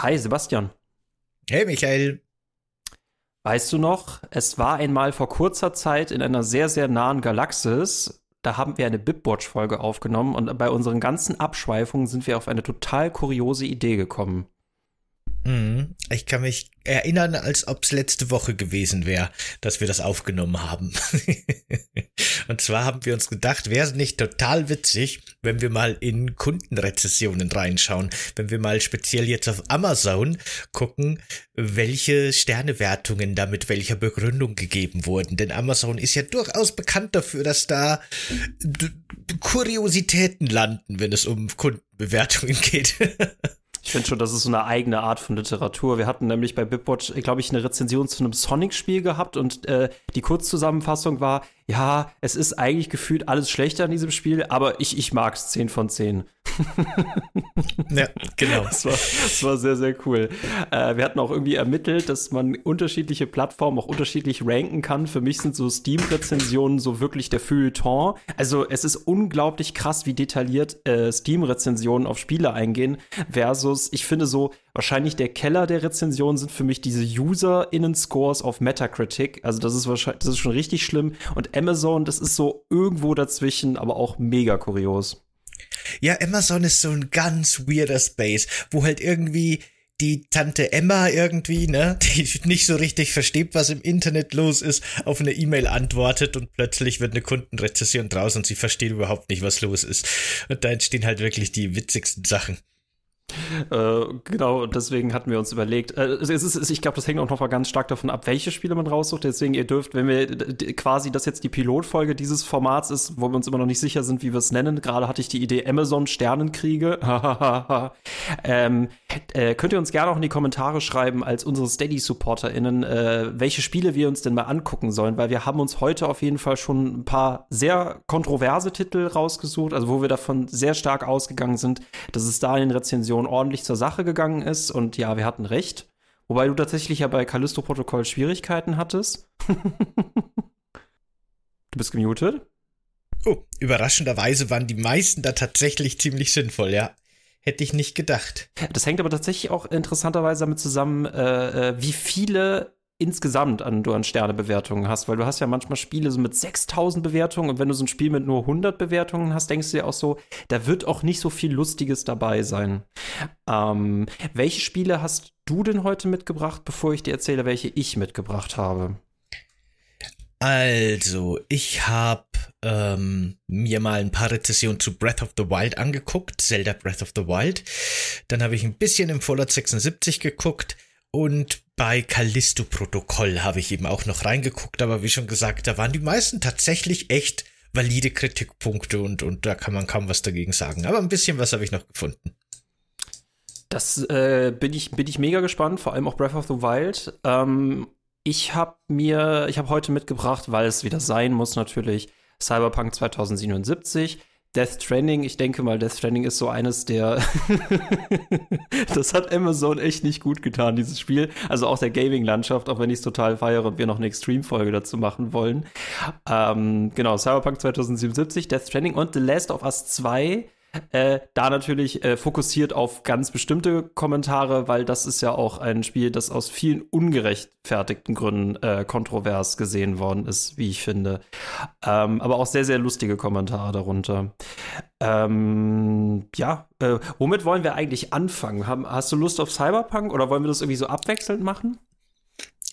Hi, Sebastian. Hey, Michael. Weißt du noch, es war einmal vor kurzer Zeit in einer sehr, sehr nahen Galaxis. Da haben wir eine Bipwatch-Folge aufgenommen und bei unseren ganzen Abschweifungen sind wir auf eine total kuriose Idee gekommen. Mhm. Ich kann mich erinnern, als ob es letzte Woche gewesen wäre, dass wir das aufgenommen haben. und zwar haben wir uns gedacht, wäre es nicht total witzig, wenn wir mal in Kundenrezessionen reinschauen, wenn wir mal speziell jetzt auf Amazon gucken, welche Sternewertungen da mit welcher Begründung gegeben wurden. Denn Amazon ist ja durchaus bekannt dafür, dass da Kuriositäten landen, wenn es um Kundenbewertungen geht. Ich finde schon, das ist so eine eigene Art von Literatur. Wir hatten nämlich bei Bipwatch, glaube ich, eine Rezension zu einem Sonic-Spiel gehabt und äh, die Kurzzusammenfassung war, ja, es ist eigentlich gefühlt alles schlechter an diesem Spiel, aber ich, ich mag es 10 von 10. ja, genau. Das war, das war sehr, sehr cool. Äh, wir hatten auch irgendwie ermittelt, dass man unterschiedliche Plattformen auch unterschiedlich ranken kann. Für mich sind so Steam-Rezensionen so wirklich der Feuilleton. Also es ist unglaublich krass, wie detailliert äh, Steam-Rezensionen auf Spiele eingehen, versus, ich finde so, wahrscheinlich der Keller der Rezensionen sind für mich diese UserInnen-Scores auf Metacritic. Also das ist wahrscheinlich, das ist schon richtig schlimm. Und Amazon, das ist so irgendwo dazwischen, aber auch mega kurios. Ja, Amazon ist so ein ganz weirder Space, wo halt irgendwie die Tante Emma irgendwie, ne, die nicht so richtig versteht, was im Internet los ist, auf eine E-Mail antwortet und plötzlich wird eine Kundenrezession draus und sie versteht überhaupt nicht, was los ist. Und da entstehen halt wirklich die witzigsten Sachen. Äh, genau, deswegen hatten wir uns überlegt. Äh, es ist, ich glaube, das hängt auch noch mal ganz stark davon ab, welche Spiele man raussucht. Deswegen, ihr dürft, wenn wir quasi das jetzt die Pilotfolge dieses Formats ist, wo wir uns immer noch nicht sicher sind, wie wir es nennen. Gerade hatte ich die Idee Amazon Sternenkriege. ähm, äh, könnt ihr uns gerne auch in die Kommentare schreiben, als unsere Steady-SupporterInnen, äh, welche Spiele wir uns denn mal angucken sollen, weil wir haben uns heute auf jeden Fall schon ein paar sehr kontroverse Titel rausgesucht, also wo wir davon sehr stark ausgegangen sind, dass es da in den Rezensionen ordentlich zur Sache gegangen ist und ja, wir hatten recht. Wobei du tatsächlich ja bei Callisto-Protokoll Schwierigkeiten hattest. du bist gemutet. Oh, überraschenderweise waren die meisten da tatsächlich ziemlich sinnvoll, ja. Hätte ich nicht gedacht. Das hängt aber tatsächlich auch interessanterweise damit zusammen, äh, äh wie viele insgesamt an du an Sternebewertungen hast, weil du hast ja manchmal Spiele so mit 6000 Bewertungen und wenn du so ein Spiel mit nur 100 Bewertungen hast, denkst du dir auch so, da wird auch nicht so viel Lustiges dabei sein. Ähm, welche Spiele hast du denn heute mitgebracht, bevor ich dir erzähle, welche ich mitgebracht habe? Also, ich habe ähm, mir mal ein paar Rezessionen zu Breath of the Wild angeguckt, Zelda Breath of the Wild. Dann habe ich ein bisschen im Fallout 76 geguckt und bei Callisto Protokoll habe ich eben auch noch reingeguckt, aber wie schon gesagt, da waren die meisten tatsächlich echt valide Kritikpunkte und, und da kann man kaum was dagegen sagen. Aber ein bisschen was habe ich noch gefunden. Das äh, bin ich bin ich mega gespannt, vor allem auch Breath of the Wild. Ähm, ich habe mir, ich habe heute mitgebracht, weil es wieder sein muss natürlich, Cyberpunk 2077. Death Stranding, ich denke mal, Death Stranding ist so eines der. das hat Amazon echt nicht gut getan, dieses Spiel. Also auch der Gaming-Landschaft, auch wenn ich es total feiere und wir noch eine Extreme-Folge dazu machen wollen. Ähm, genau, Cyberpunk 2077, Death Stranding und The Last of Us 2 äh, da natürlich äh, fokussiert auf ganz bestimmte Kommentare, weil das ist ja auch ein Spiel, das aus vielen ungerechtfertigten Gründen äh, kontrovers gesehen worden ist, wie ich finde. Ähm, aber auch sehr, sehr lustige Kommentare darunter. Ähm, ja, äh, womit wollen wir eigentlich anfangen? Haben, hast du Lust auf Cyberpunk oder wollen wir das irgendwie so abwechselnd machen?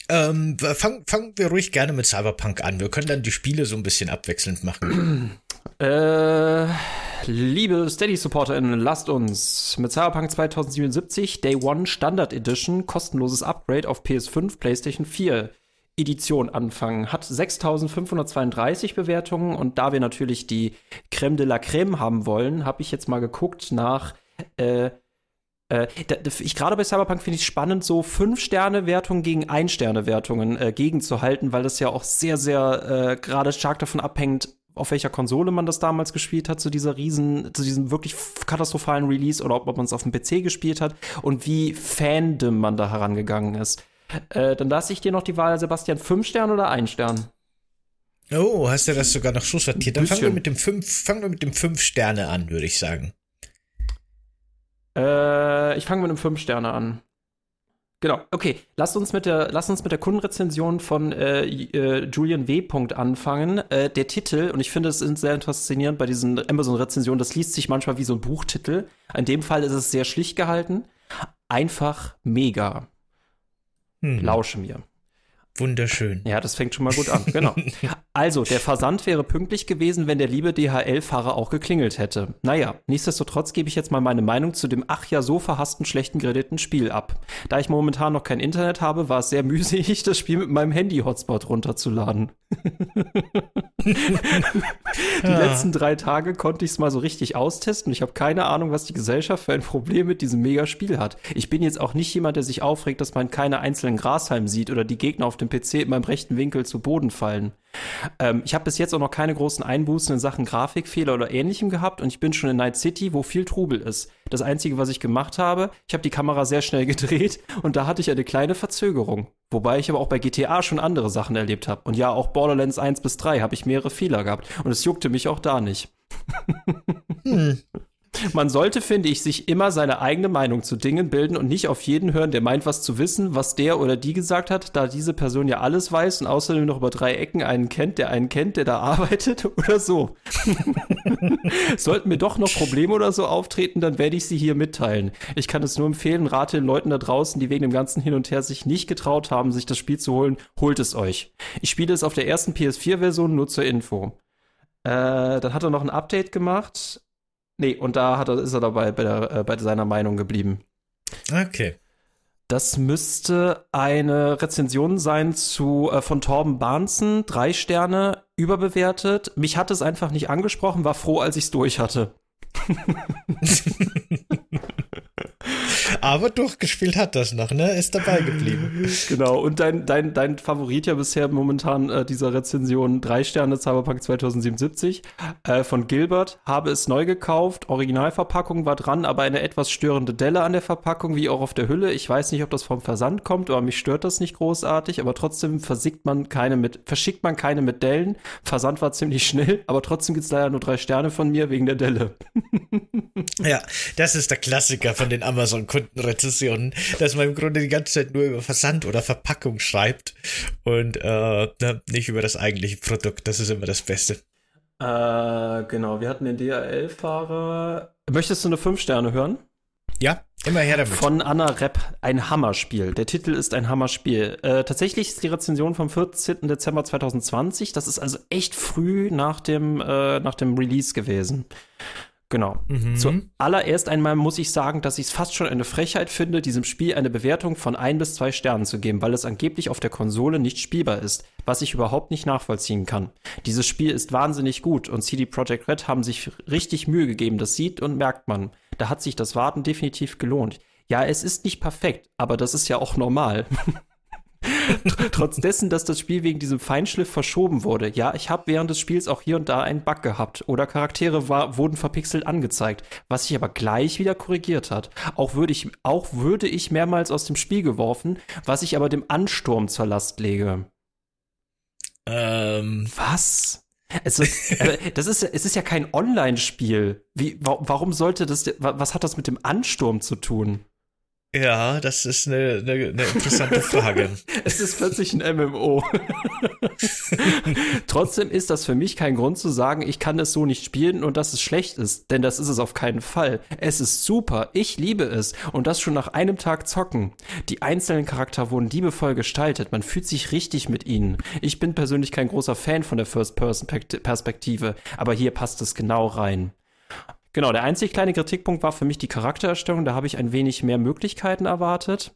Ähm, fangen fang wir ruhig gerne mit Cyberpunk an. Wir können dann die Spiele so ein bisschen abwechselnd machen. äh, liebe Steady-SupporterInnen, lasst uns mit Cyberpunk 2077 Day One Standard Edition kostenloses Upgrade auf PS5, PlayStation 4 Edition anfangen. Hat 6532 Bewertungen und da wir natürlich die Creme de la Creme haben wollen, habe ich jetzt mal geguckt nach äh, äh, ich gerade bei Cyberpunk finde ich spannend, so 5-Sterne-Wertungen gegen 1-Sterne-Wertungen äh, gegenzuhalten, weil das ja auch sehr, sehr äh, gerade stark davon abhängt, auf welcher Konsole man das damals gespielt hat, zu dieser riesen, zu diesem wirklich katastrophalen Release oder ob, ob man es auf dem PC gespielt hat und wie Fandom man da herangegangen ist. Äh, dann lasse ich dir noch die Wahl, Sebastian, 5 Sterne oder 1 Stern? Oh, hast du das sogar noch so sortiert? Dann fangen wir mit dem 5, fangen wir mit dem 5 Sterne an, würde ich sagen. Äh, ich fange mit einem 5 Sterne an. Genau, okay. Lass uns mit der, lass uns mit der Kundenrezension von äh, äh, Julian W. anfangen. Äh, der Titel, und ich finde es sehr faszinierend bei diesen Amazon-Rezensionen, das liest sich manchmal wie so ein Buchtitel. In dem Fall ist es sehr schlicht gehalten. Einfach mega. Hm. Lausche mir. Wunderschön. Ja, das fängt schon mal gut an. Genau. Also, der Versand wäre pünktlich gewesen, wenn der liebe DHL-Fahrer auch geklingelt hätte. Naja, nichtsdestotrotz gebe ich jetzt mal meine Meinung zu dem ach ja so verhassten schlechten geredeten Spiel ab. Da ich momentan noch kein Internet habe, war es sehr mühselig, das Spiel mit meinem Handy-Hotspot runterzuladen. Die ja. letzten drei Tage konnte ich es mal so richtig austesten. Ich habe keine Ahnung, was die Gesellschaft für ein Problem mit diesem Megaspiel hat. Ich bin jetzt auch nicht jemand, der sich aufregt, dass man keine einzelnen Grashalmen sieht oder die Gegner auf dem PC in meinem rechten Winkel zu Boden fallen. Ähm, ich habe bis jetzt auch noch keine großen Einbußen in Sachen Grafikfehler oder ähnlichem gehabt und ich bin schon in Night City, wo viel Trubel ist. Das Einzige, was ich gemacht habe, ich habe die Kamera sehr schnell gedreht und da hatte ich eine kleine Verzögerung. Wobei ich aber auch bei GTA schon andere Sachen erlebt habe. Und ja, auch Borderlands 1 bis 3 habe ich mehrere Fehler gehabt. Und es juckte mich auch da nicht. hm. Man sollte, finde ich, sich immer seine eigene Meinung zu Dingen bilden und nicht auf jeden hören, der meint, was zu wissen, was der oder die gesagt hat, da diese Person ja alles weiß und außerdem noch über drei Ecken einen kennt, der einen kennt, der da arbeitet oder so. Sollten mir doch noch Probleme oder so auftreten, dann werde ich sie hier mitteilen. Ich kann es nur empfehlen, rate den Leuten da draußen, die wegen dem ganzen Hin und Her sich nicht getraut haben, sich das Spiel zu holen, holt es euch. Ich spiele es auf der ersten PS4-Version nur zur Info. Äh, dann hat er noch ein Update gemacht. Nee, und da hat er, ist er dabei bei, der, äh, bei seiner Meinung geblieben. Okay. Das müsste eine Rezension sein zu äh, von Torben Barnsen, drei Sterne, überbewertet. Mich hat es einfach nicht angesprochen, war froh, als ich es durch hatte. Aber durchgespielt hat das noch, ne? Ist dabei geblieben. Genau, und dein, dein, dein Favorit ja bisher momentan äh, dieser Rezension, drei Sterne Cyberpunk 2077 äh, von Gilbert. Habe es neu gekauft, Originalverpackung war dran, aber eine etwas störende Delle an der Verpackung, wie auch auf der Hülle. Ich weiß nicht, ob das vom Versand kommt, aber mich stört das nicht großartig, aber trotzdem versickt man keine mit, verschickt man keine mit Dellen. Versand war ziemlich schnell, aber trotzdem gibt es leider nur drei Sterne von mir wegen der Delle. ja, das ist der Klassiker von den Amazon-Kundenrezensionen, dass man im Grunde die ganze Zeit nur über Versand oder Verpackung schreibt und äh, nicht über das eigentliche Produkt. Das ist immer das Beste. Äh, genau, wir hatten den DHL-Fahrer. Möchtest du eine 5 Sterne hören? Ja, immer her damit. Von Anna Repp, ein Hammerspiel. Der Titel ist ein Hammerspiel. Äh, tatsächlich ist die Rezension vom 14. Dezember 2020. Das ist also echt früh nach dem, äh, nach dem Release gewesen. Genau. Mhm. Zuallererst einmal muss ich sagen, dass ich es fast schon eine Frechheit finde, diesem Spiel eine Bewertung von ein bis zwei Sternen zu geben, weil es angeblich auf der Konsole nicht spielbar ist, was ich überhaupt nicht nachvollziehen kann. Dieses Spiel ist wahnsinnig gut und CD Projekt Red haben sich richtig Mühe gegeben, das sieht und merkt man. Da hat sich das Warten definitiv gelohnt. Ja, es ist nicht perfekt, aber das ist ja auch normal. Trotz dessen, dass das Spiel wegen diesem Feinschliff verschoben wurde. Ja, ich habe während des Spiels auch hier und da einen Bug gehabt oder Charaktere war, wurden verpixelt angezeigt, was sich aber gleich wieder korrigiert hat. Auch würde ich, auch würde ich mehrmals aus dem Spiel geworfen, was ich aber dem Ansturm zur Last lege. Ähm. Was? Also, das ist, es ist ja kein Online-Spiel. Wie, warum sollte das, was hat das mit dem Ansturm zu tun? Ja, das ist eine, eine, eine interessante Frage. es ist plötzlich ein MMO. Trotzdem ist das für mich kein Grund zu sagen, ich kann es so nicht spielen und dass es schlecht ist, denn das ist es auf keinen Fall. Es ist super, ich liebe es und das schon nach einem Tag zocken. Die einzelnen Charakter wurden liebevoll gestaltet, man fühlt sich richtig mit ihnen. Ich bin persönlich kein großer Fan von der First-Person-Perspektive, aber hier passt es genau rein. Genau, der einzig kleine Kritikpunkt war für mich die Charaktererstellung. Da habe ich ein wenig mehr Möglichkeiten erwartet.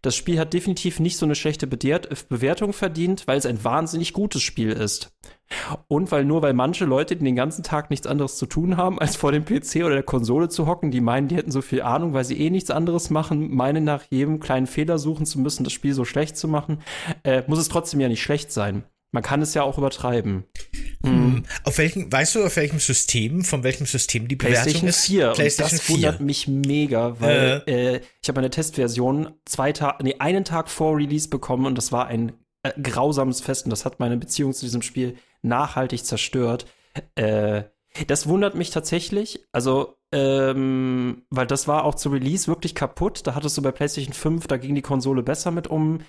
Das Spiel hat definitiv nicht so eine schlechte Bewertung verdient, weil es ein wahnsinnig gutes Spiel ist. Und weil nur weil manche Leute, die den ganzen Tag nichts anderes zu tun haben, als vor dem PC oder der Konsole zu hocken, die meinen, die hätten so viel Ahnung, weil sie eh nichts anderes machen, meinen nach jedem kleinen Fehler suchen zu müssen, das Spiel so schlecht zu machen, äh, muss es trotzdem ja nicht schlecht sein. Man kann es ja auch übertreiben. Hm. Auf welchem, weißt du, auf welchem System, von welchem System die Bewertung ist? 4. PlayStation das 4. wundert mich mega, weil äh. Äh, ich habe eine Testversion zwei Tage, nee, einen Tag vor Release bekommen und das war ein äh, grausames Fest und das hat meine Beziehung zu diesem Spiel nachhaltig zerstört. Äh, das wundert mich tatsächlich. Also ähm, weil das war auch zu Release wirklich kaputt. Da hattest du bei PlayStation 5, da ging die Konsole besser mit um.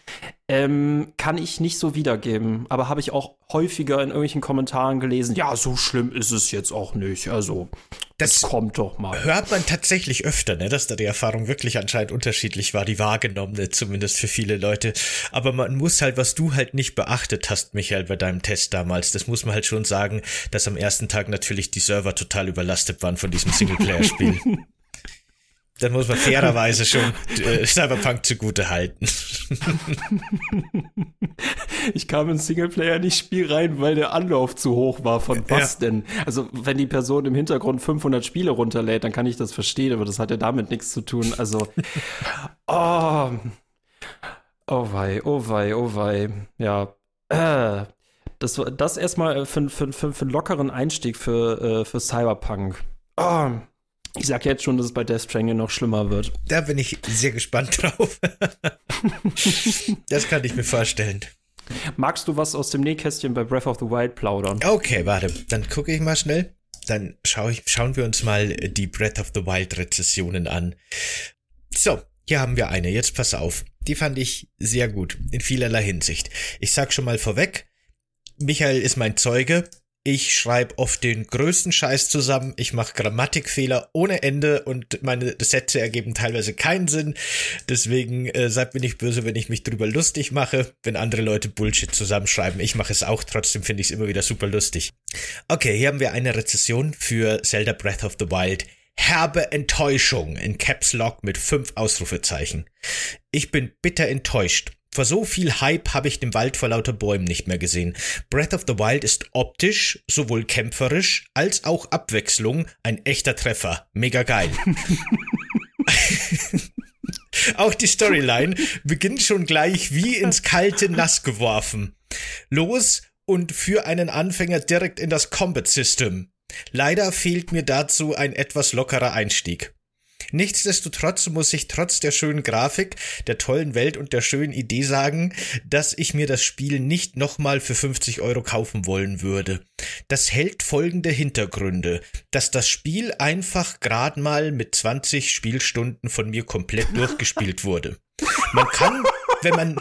Ähm, kann ich nicht so wiedergeben, aber habe ich auch häufiger in irgendwelchen Kommentaren gelesen. Ja, so schlimm ist es jetzt auch nicht. Also, das, kommt doch mal. Hört man tatsächlich öfter, ne, dass da die Erfahrung wirklich anscheinend unterschiedlich war, die wahrgenommene, zumindest für viele Leute. Aber man muss halt, was du halt nicht beachtet hast, Michael, bei deinem Test damals, das muss man halt schon sagen, dass am ersten Tag natürlich die Server total überlastet waren von diesem Singleplayer. Singleplayer-Spiel. Dann muss man fairerweise schon äh, Cyberpunk zugute halten. ich kam ins Singleplayer nicht Spiel rein, weil der Anlauf zu hoch war. Von was ja. denn? Also, wenn die Person im Hintergrund 500 Spiele runterlädt, dann kann ich das verstehen, aber das hat ja damit nichts zu tun. Also, oh, oh wei, oh wei, oh wei. Ja, äh, das, das erstmal für, für, für, für einen lockeren Einstieg für, äh, für Cyberpunk. Oh, ich sag jetzt schon, dass es bei Death Stranding noch schlimmer wird. Da bin ich sehr gespannt drauf. das kann ich mir vorstellen. Magst du was aus dem Nähkästchen bei Breath of the Wild plaudern? Okay, warte. Dann gucke ich mal schnell. Dann schau ich, schauen wir uns mal die Breath of the Wild Rezessionen an. So, hier haben wir eine. Jetzt pass auf. Die fand ich sehr gut. In vielerlei Hinsicht. Ich sag schon mal vorweg. Michael ist mein Zeuge. Ich schreibe oft den größten Scheiß zusammen. Ich mache Grammatikfehler ohne Ende und meine Sätze ergeben teilweise keinen Sinn. Deswegen äh, seid mir nicht böse, wenn ich mich drüber lustig mache, wenn andere Leute Bullshit zusammenschreiben. Ich mache es auch, trotzdem finde ich es immer wieder super lustig. Okay, hier haben wir eine Rezession für Zelda Breath of the Wild. Herbe Enttäuschung in Caps Lock mit fünf Ausrufezeichen. Ich bin bitter enttäuscht. Vor so viel Hype habe ich den Wald vor lauter Bäumen nicht mehr gesehen. Breath of the Wild ist optisch, sowohl kämpferisch als auch Abwechslung ein echter Treffer. Mega geil. auch die Storyline beginnt schon gleich wie ins kalte Nass geworfen. Los und für einen Anfänger direkt in das Combat System. Leider fehlt mir dazu ein etwas lockerer Einstieg. Nichtsdestotrotz muss ich trotz der schönen Grafik, der tollen Welt und der schönen Idee sagen, dass ich mir das Spiel nicht nochmal für 50 Euro kaufen wollen würde. Das hält folgende Hintergründe, dass das Spiel einfach gerade mal mit 20 Spielstunden von mir komplett durchgespielt wurde. Man kann, wenn man,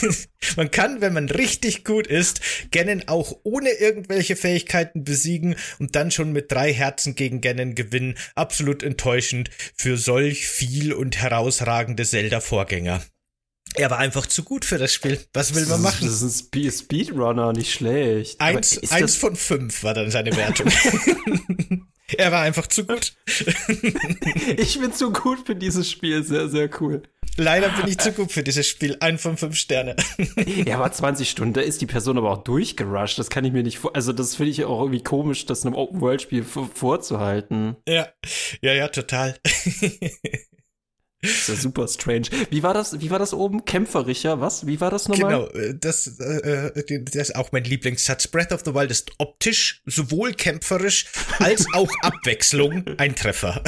man kann, wenn man richtig gut ist, Ganon auch ohne irgendwelche Fähigkeiten besiegen und dann schon mit drei Herzen gegen Ganon gewinnen. Absolut enttäuschend für solch viel und herausragende Zelda-Vorgänger. Er war einfach zu gut für das Spiel. Was will man machen? Das ist ein Speedrunner, nicht schlecht. Eins, eins von fünf war dann seine Wertung. er war einfach zu gut. ich bin zu gut für dieses Spiel. Sehr, sehr cool. Leider bin ich zu gut für dieses Spiel. Ein von fünf Sterne. ja, aber 20 Stunden, da ist die Person aber auch durchgerusht. Das kann ich mir nicht vor. Also, das finde ich auch irgendwie komisch, das einem Open-World-Spiel vorzuhalten. Ja, ja, ja, total. Das ist ja super strange. Wie war das, wie war das oben? Kämpferischer, was? Wie war das nochmal? Genau, äh, das, äh, äh, das ist auch mein Lieblingssatz. Breath of the Wild ist optisch sowohl kämpferisch als auch Abwechslung ein Treffer.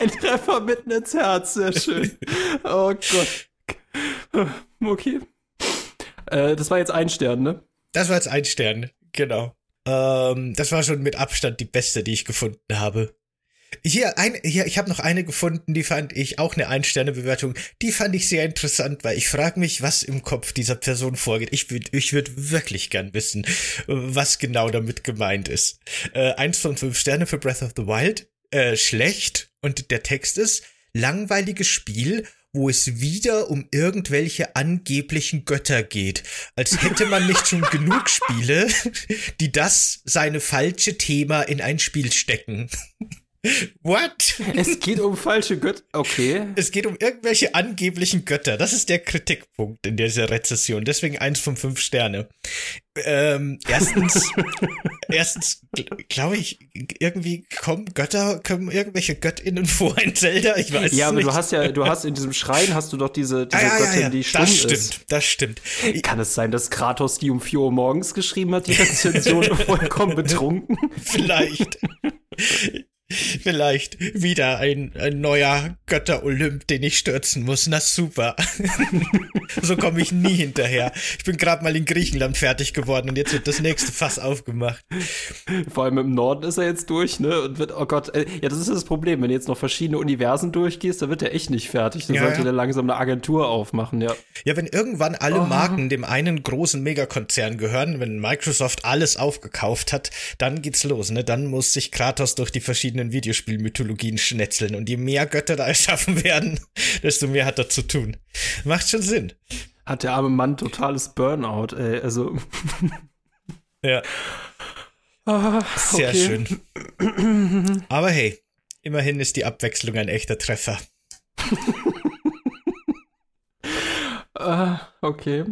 Ein Treffer mitten ins Herz, sehr schön. Oh Gott. Okay. Äh, das war jetzt ein Stern, ne? Das war jetzt ein Stern, genau. Ähm, das war schon mit Abstand die beste, die ich gefunden habe. Hier, ein, hier, ich habe noch eine gefunden, die fand ich auch eine Ein-Sterne-Bewertung. Die fand ich sehr interessant, weil ich frage mich, was im Kopf dieser Person vorgeht. Ich würde ich würd wirklich gern wissen, was genau damit gemeint ist. Äh, eins von fünf Sterne für Breath of the Wild. Äh, schlecht. Und der Text ist, langweiliges Spiel, wo es wieder um irgendwelche angeblichen Götter geht. Als hätte man nicht schon genug Spiele, die das seine falsche Thema in ein Spiel stecken. What? Es geht um falsche Götter. Okay. Es geht um irgendwelche angeblichen Götter. Das ist der Kritikpunkt in dieser Rezession. Deswegen eins von fünf Sterne. Ähm, erstens, erstens glaube ich, irgendwie kommen Götter, kommen irgendwelche Göttinnen vor in Zelda. Ich weiß Ja, aber nicht. du hast ja, du hast in diesem Schrein hast du doch diese, diese ah, ja, Göttin, ja, ja. die stumm Das stimmt, ist. das stimmt. Kann es sein, dass Kratos die um 4 Uhr morgens geschrieben hat, die Rezension vollkommen betrunken? Vielleicht. Vielleicht wieder ein, ein neuer Götter-Olymp, den ich stürzen muss. Na super. so komme ich nie hinterher. Ich bin gerade mal in Griechenland fertig geworden und jetzt wird das nächste Fass aufgemacht. Vor allem im Norden ist er jetzt durch, ne? Und wird, oh Gott, äh, ja, das ist das Problem. Wenn du jetzt noch verschiedene Universen durchgehst, dann wird er echt nicht fertig. Dann Ja, sollte ja. der langsam eine Agentur aufmachen, ja. Ja, wenn irgendwann alle Oh. Marken dem einen großen Megakonzern gehören, wenn Microsoft alles aufgekauft hat, dann geht's los, ne? Dann muss sich Kratos durch die verschiedenen Videospielmythologien schnetzeln und je mehr Götter da erschaffen werden, desto mehr hat er zu tun. Macht schon Sinn. Hat der arme Mann totales Burnout, ey. Also. Ja, ah, sehr okay. schön. Aber hey, immerhin ist die Abwechslung ein echter Treffer. Ah, okay.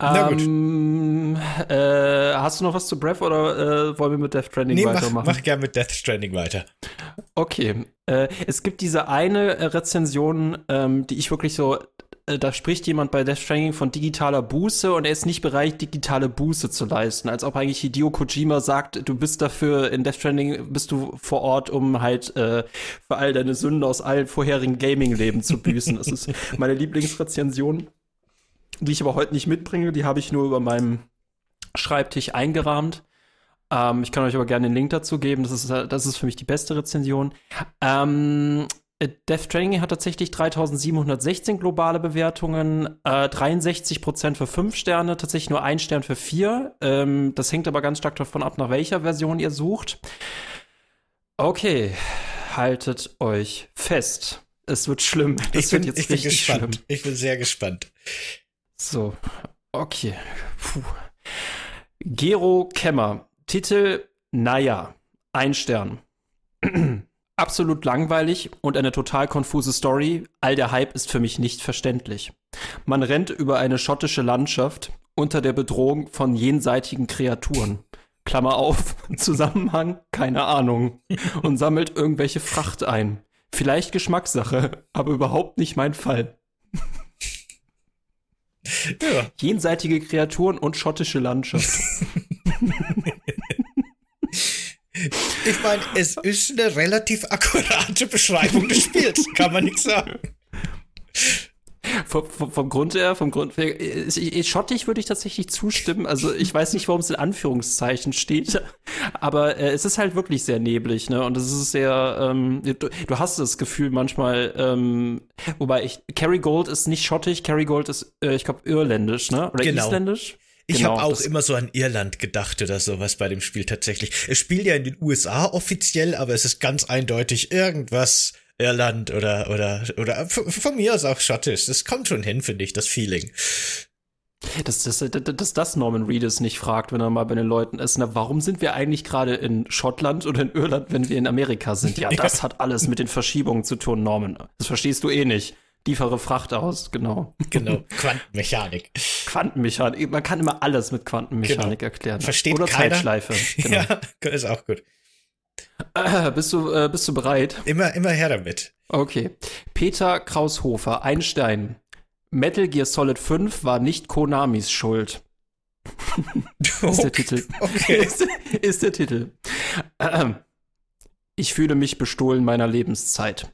Na gut. Ähm, äh, hast du noch was zu Breath oder äh, wollen wir mit Death Stranding Nee, mach, weitermachen? mach gern mit Death Stranding weiter. Okay. Äh, es gibt diese eine äh, Rezension, ähm, die ich wirklich so, äh, da spricht jemand bei Death Stranding von digitaler Buße und er ist nicht bereit, digitale Buße zu leisten. Als ob eigentlich Hideo Kojima sagt, du bist dafür, in Death Stranding bist du vor Ort, um halt äh, für all deine Sünden aus allen vorherigen Gaming-Leben zu büßen. Das ist meine Lieblingsrezension, die ich aber heute nicht mitbringe. Die habe ich nur über meinem Schreibtisch eingerahmt. Ähm, ich kann euch aber gerne den Link dazu geben. Das ist, das ist für mich die beste Rezension. Ähm, äh, Death Stranding hat tatsächlich 3716 globale Bewertungen, äh, 63% für 5 Sterne, tatsächlich nur ein Stern für 4. Ähm, das hängt aber ganz stark davon ab, nach welcher Version ihr sucht. Okay, haltet euch fest. Es wird schlimm. Das Ich wird bin, jetzt ich bin gespannt. schlimm. Ich bin sehr gespannt. So, okay. Puh. Gero Kemmer. Titel, naja, ein Stern. Absolut langweilig und eine total konfuse Story. All der Hype ist für mich nicht verständlich. Man rennt über eine schottische Landschaft unter der Bedrohung von jenseitigen Kreaturen. Klammer auf, Zusammenhang, keine Ahnung. Und sammelt irgendwelche Fracht ein. Vielleicht Geschmackssache, aber überhaupt nicht mein Fall. Ja. Jenseitige Kreaturen und schottische Landschaft. Ich meine, es ist eine relativ akkurate Beschreibung des Spiels, kann man nicht sagen. vom, vom, vom Grund her, vom Grund her, ich, schottig würde ich tatsächlich zustimmen. Also ich weiß nicht, warum es in Anführungszeichen steht, aber äh, es ist halt wirklich sehr neblig, ne? Und es ist sehr, ähm, du, du hast das Gefühl manchmal, ähm, wobei ich, Kerrygold ist nicht schottig, Kerrygold ist, äh, ich glaube, irländisch, ne? Oder Genau. isländisch? Ich Genau, habe auch immer so an Irland gedacht oder sowas bei dem Spiel tatsächlich. Es spielt ja in den USA offiziell, aber es ist ganz eindeutig irgendwas Irland oder oder oder von mir aus auch schottisch. Das kommt schon hin, finde ich, das Feeling. Dass, dass, dass, dass das Norman Reedus nicht fragt, wenn er mal bei den Leuten ist, na, warum sind wir eigentlich gerade in Schottland oder in Irland, wenn wir in Amerika sind? Ja, das hat alles mit den Verschiebungen zu tun, Norman. Das verstehst du eh nicht. Liefere Fracht aus, genau. Genau, Quantenmechanik. Quantenmechanik, man kann immer alles mit Quantenmechanik erklären. Genau. Versteht Oder keiner. Zeitschleife. Genau. Ja, ist auch gut. Äh, bist, du, äh, bist du bereit? Immer immer her damit. Okay. Peter Kraushofer, ein Stein. Metal Gear Solid 5 war nicht Konamis Schuld. Ist der Titel. Okay. ist, ist der Titel. Ähm, Ich fühle mich bestohlen meiner Lebenszeit.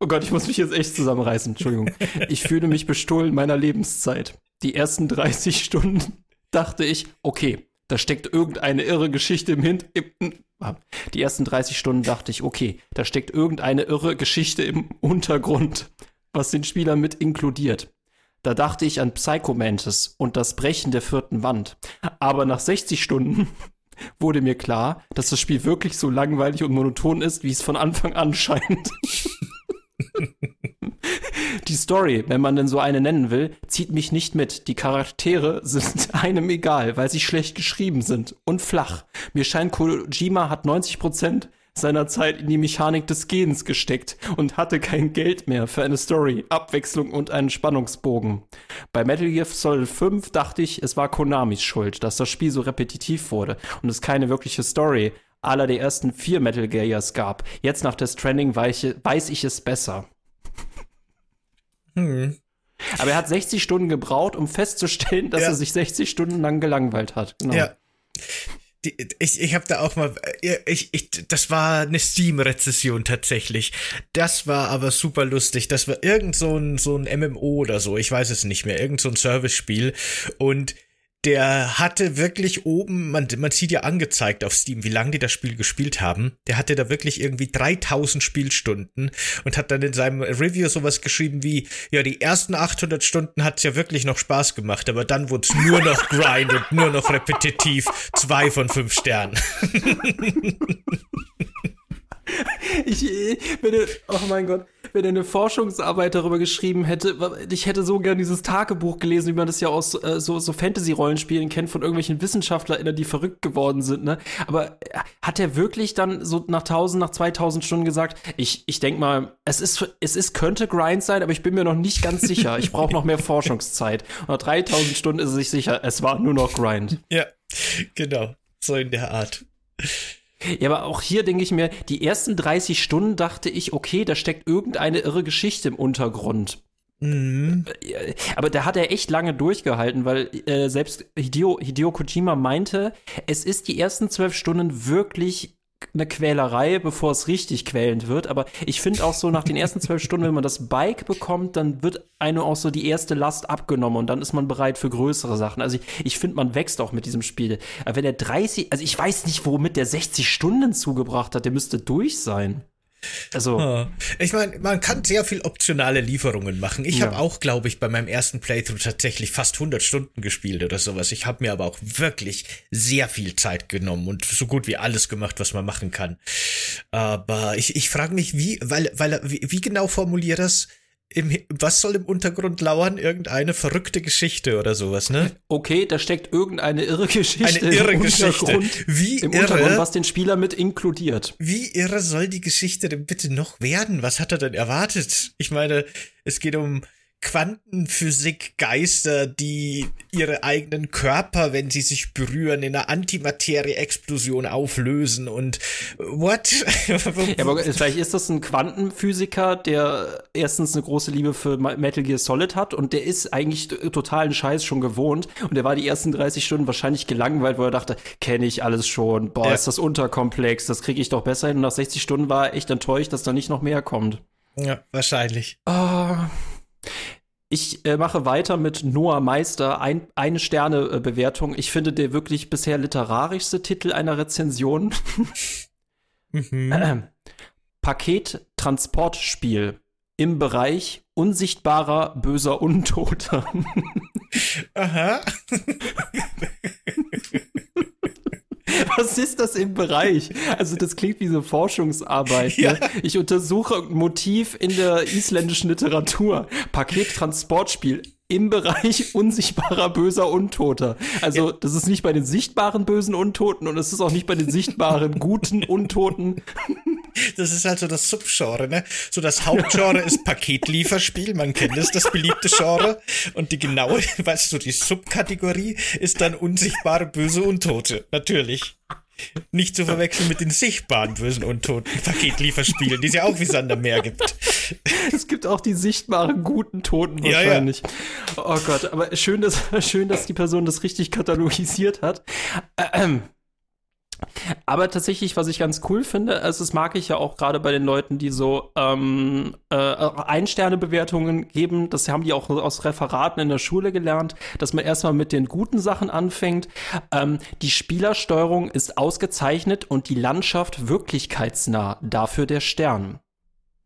Oh Gott, ich muss mich jetzt echt zusammenreißen, Entschuldigung. Ich fühle mich bestohlen meiner Lebenszeit. Die ersten 30 Stunden dachte ich, okay, da steckt irgendeine irre Geschichte im Hintergrund. Die ersten 30 Stunden dachte ich, okay, da steckt irgendeine irre Geschichte im Untergrund, was den Spieler mit inkludiert. Da dachte ich an Psychomantis und das Brechen der vierten Wand. Aber nach 60 Stunden wurde mir klar, dass das Spiel wirklich so langweilig und monoton ist, wie es von Anfang an scheint. Die Story, wenn man denn so eine nennen will, zieht mich nicht mit. Die Charaktere sind einem egal, weil sie schlecht geschrieben sind und flach. Mir scheint Kojima hat 90% seiner Zeit in die Mechanik des Gehens gesteckt und hatte kein Geld mehr für eine Story, Abwechslung und einen Spannungsbogen. Bei Metal Gear Solid 5 dachte ich, es war Konamis Schuld, dass das Spiel so repetitiv wurde und es keine wirkliche Story aller der ersten vier Metal Gears gab. Jetzt nach Death Stranding weiß ich es besser. Hm. Aber er hat 60 Stunden gebraucht, um festzustellen, dass Ja. er sich 60 Stunden lang gelangweilt hat. Genau. Ja. die, ich, ich habe da auch mal, äh, ich, ich, das war eine Steam-Rezession tatsächlich. Das war aber super lustig. Das war irgend so ein, so ein MMO oder so, ich weiß es nicht mehr, irgend so ein Service-Spiel. Und der hatte wirklich oben, man, man sieht ja angezeigt auf Steam, wie lange die das Spiel gespielt haben. Der hatte da wirklich irgendwie 3000 Spielstunden und hat dann in seinem Review sowas geschrieben wie, ja, die ersten 800 Stunden hat's ja wirklich noch Spaß gemacht, aber dann wurde es nur noch Grind und nur noch repetitiv. Zwei von fünf Sternen. ich, wenn er, oh mein Gott, wenn er eine Forschungsarbeit darüber geschrieben hätte, ich hätte so gern dieses Tagebuch gelesen, wie man das ja aus äh, so, so Fantasy-Rollenspielen kennt von irgendwelchen WissenschaftlerInnen, die verrückt geworden sind, ne? Aber äh, hat er wirklich dann so nach 1000, nach 2000 Stunden gesagt, ich, ich denk mal, es ist, es ist, könnte Grind sein, aber ich bin mir noch nicht ganz sicher. Ich brauche noch mehr Forschungszeit. Und nach 3000 Stunden ist er sich sicher, es war nur noch Grind. Ja, genau. So in der Art. Ja, aber auch hier denke ich mir, die ersten 30 Stunden dachte ich, okay, da steckt irgendeine irre Geschichte im Untergrund. Mhm. Äh, aber da hat er echt lange durchgehalten, weil äh, selbst Hideo, Hideo Kojima meinte, es ist die ersten zwölf Stunden wirklich eine Quälerei, bevor es richtig quälend wird. Aber ich finde auch so, nach den ersten zwölf Stunden, wenn man das Bike bekommt, dann wird einem auch so die erste Last abgenommen und dann ist man bereit für größere Sachen. Also ich, ich finde, man wächst auch mit diesem Spiel. Aber wenn er 30, also ich weiß nicht, womit der 60 Stunden zugebracht hat, der müsste durch sein. Also. Ich meine, man kann sehr viel optionale Lieferungen machen. Ich ja. habe auch, glaube ich, bei meinem ersten Playthrough tatsächlich fast 100 Stunden gespielt oder sowas. Ich habe mir aber auch wirklich sehr viel Zeit genommen und so gut wie alles gemacht, was man machen kann. Aber ich, ich frage mich, wie, weil, weil, wie, wie genau formuliert das? Im, was soll im Untergrund lauern? Irgendeine verrückte Geschichte oder sowas, ne? Okay, da steckt irgendeine irre Geschichte Eine irre im Geschichte. Wie im irre, Untergrund, was den Spieler mit inkludiert. Wie irre soll die Geschichte denn bitte noch werden? Was hat er denn erwartet? Ich meine, es geht um Quantenphysik-Geister, die ihre eigenen Körper, wenn sie sich berühren, in einer Antimaterie-Explosion auflösen und what? ja, aber vielleicht ist das ein Quantenphysiker, der erstens eine große Liebe für Metal Gear Solid hat und der ist eigentlich totalen Scheiß schon gewohnt und der war die ersten 30 Stunden wahrscheinlich gelangweilt, weil er dachte, kenne ich alles schon, boah, ja. ist das unterkomplex, das kriege ich doch besser hin und nach 60 Stunden war er echt enttäuscht, dass da nicht noch mehr kommt. Ja, wahrscheinlich. Oh. Ich äh, mache weiter mit Noah Meister, ein, eine Sterne-Bewertung. Ich finde der wirklich bisher literarischste Titel einer Rezension. mhm. äh, Paket-Transportspiel im Bereich unsichtbarer, böser Untoter. Aha. Was ist das im Bereich? Also das klingt wie so Forschungsarbeit. Ne? Ja. Ich untersuche ein Motiv in der isländischen Literatur. Pakettransportspiel im Bereich unsichtbarer böser Untoter. Also, ja. das ist nicht bei den sichtbaren bösen Untoten und es ist auch nicht bei den sichtbaren guten Untoten. Das ist halt so das Subgenre, ne? So das Hauptgenre ist Paketlieferspiel, man kennt es, das beliebte Genre. Und die genaue, weißt du, die Subkategorie ist dann unsichtbare böse Untote. Natürlich. Nicht zu verwechseln mit den sichtbaren bösen Untoten Paketlieferspielen, die es ja auch wie Sander mehr gibt. Es gibt auch die sichtbaren guten Toten wahrscheinlich. Ja, ja. Oh Gott, aber schön, dass, schön, dass die Person das richtig katalogisiert hat. Ähm, aber tatsächlich, was ich ganz cool finde, also das mag ich ja auch gerade bei den Leuten, die so ähm, äh, Ein-Sterne-Bewertungen geben, das haben die auch aus Referaten in der Schule gelernt, dass man erstmal mit den guten Sachen anfängt. Ähm, die Spielersteuerung ist ausgezeichnet und die Landschaft wirklichkeitsnah, dafür der Stern.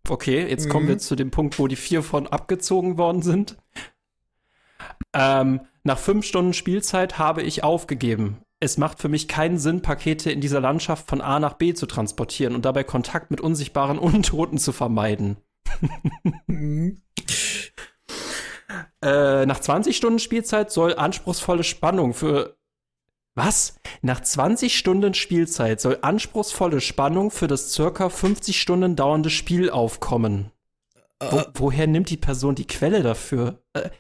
Okay, jetzt mhm. kommen wir zu dem Punkt, wo die vier von abgezogen worden sind. Ähm, nach fünf Stunden Spielzeit habe ich aufgegeben es macht für mich keinen Sinn, Pakete in dieser Landschaft von A nach B zu transportieren und dabei Kontakt mit unsichtbaren Untoten zu vermeiden. äh, nach 20 Stunden Spielzeit soll anspruchsvolle Spannung für was? Nach 20 Stunden Spielzeit soll anspruchsvolle Spannung für das circa 50 Stunden dauernde Spiel aufkommen. Wo, äh. woher nimmt die Person die Quelle dafür? Äh,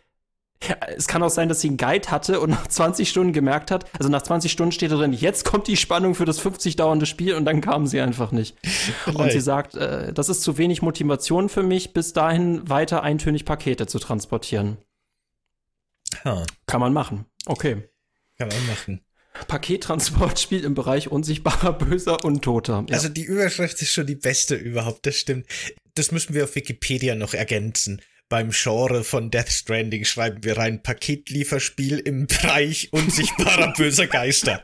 es kann auch sein, dass sie einen Guide hatte und nach 20 Stunden gemerkt hat, also nach 20 Stunden steht da drin, jetzt kommt die Spannung für das 50 dauernde Spiel und dann kam sie einfach nicht. Vielleicht. Und sie sagt, äh, das ist zu wenig Motivation für mich, bis dahin weiter eintönig Pakete zu transportieren. Huh. Kann man machen. Okay. Kann man machen. Pakettransportspiel im Bereich unsichtbarer, böser und toter. Ja. Also die Überschrift ist schon die beste überhaupt, das stimmt. Das müssen wir auf Wikipedia noch ergänzen. Beim Genre von Death Stranding schreiben wir rein Paketlieferspiel im Bereich unsichtbarer böser Geister.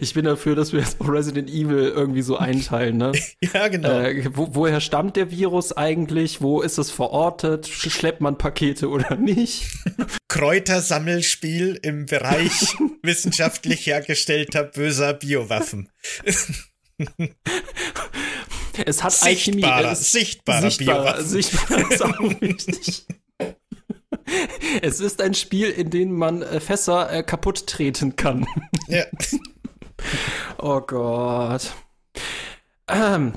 Ich bin dafür, dass wir jetzt Resident Evil irgendwie so einteilen, ne? ja, genau. Äh, wo, woher stammt der Virus eigentlich? Wo ist es verortet? Schleppt man Pakete oder nicht? Kräutersammelspiel im Bereich wissenschaftlich hergestellter böser Biowaffen. Es hat sichtbarer, Alchemie. sichtbarer, sichtbarer Biowaffen. Sichtbarer ist auch wichtig. Es ist ein Spiel, in dem man äh, Fässer äh, kaputt treten kann. Ja. oh Gott. Ähm,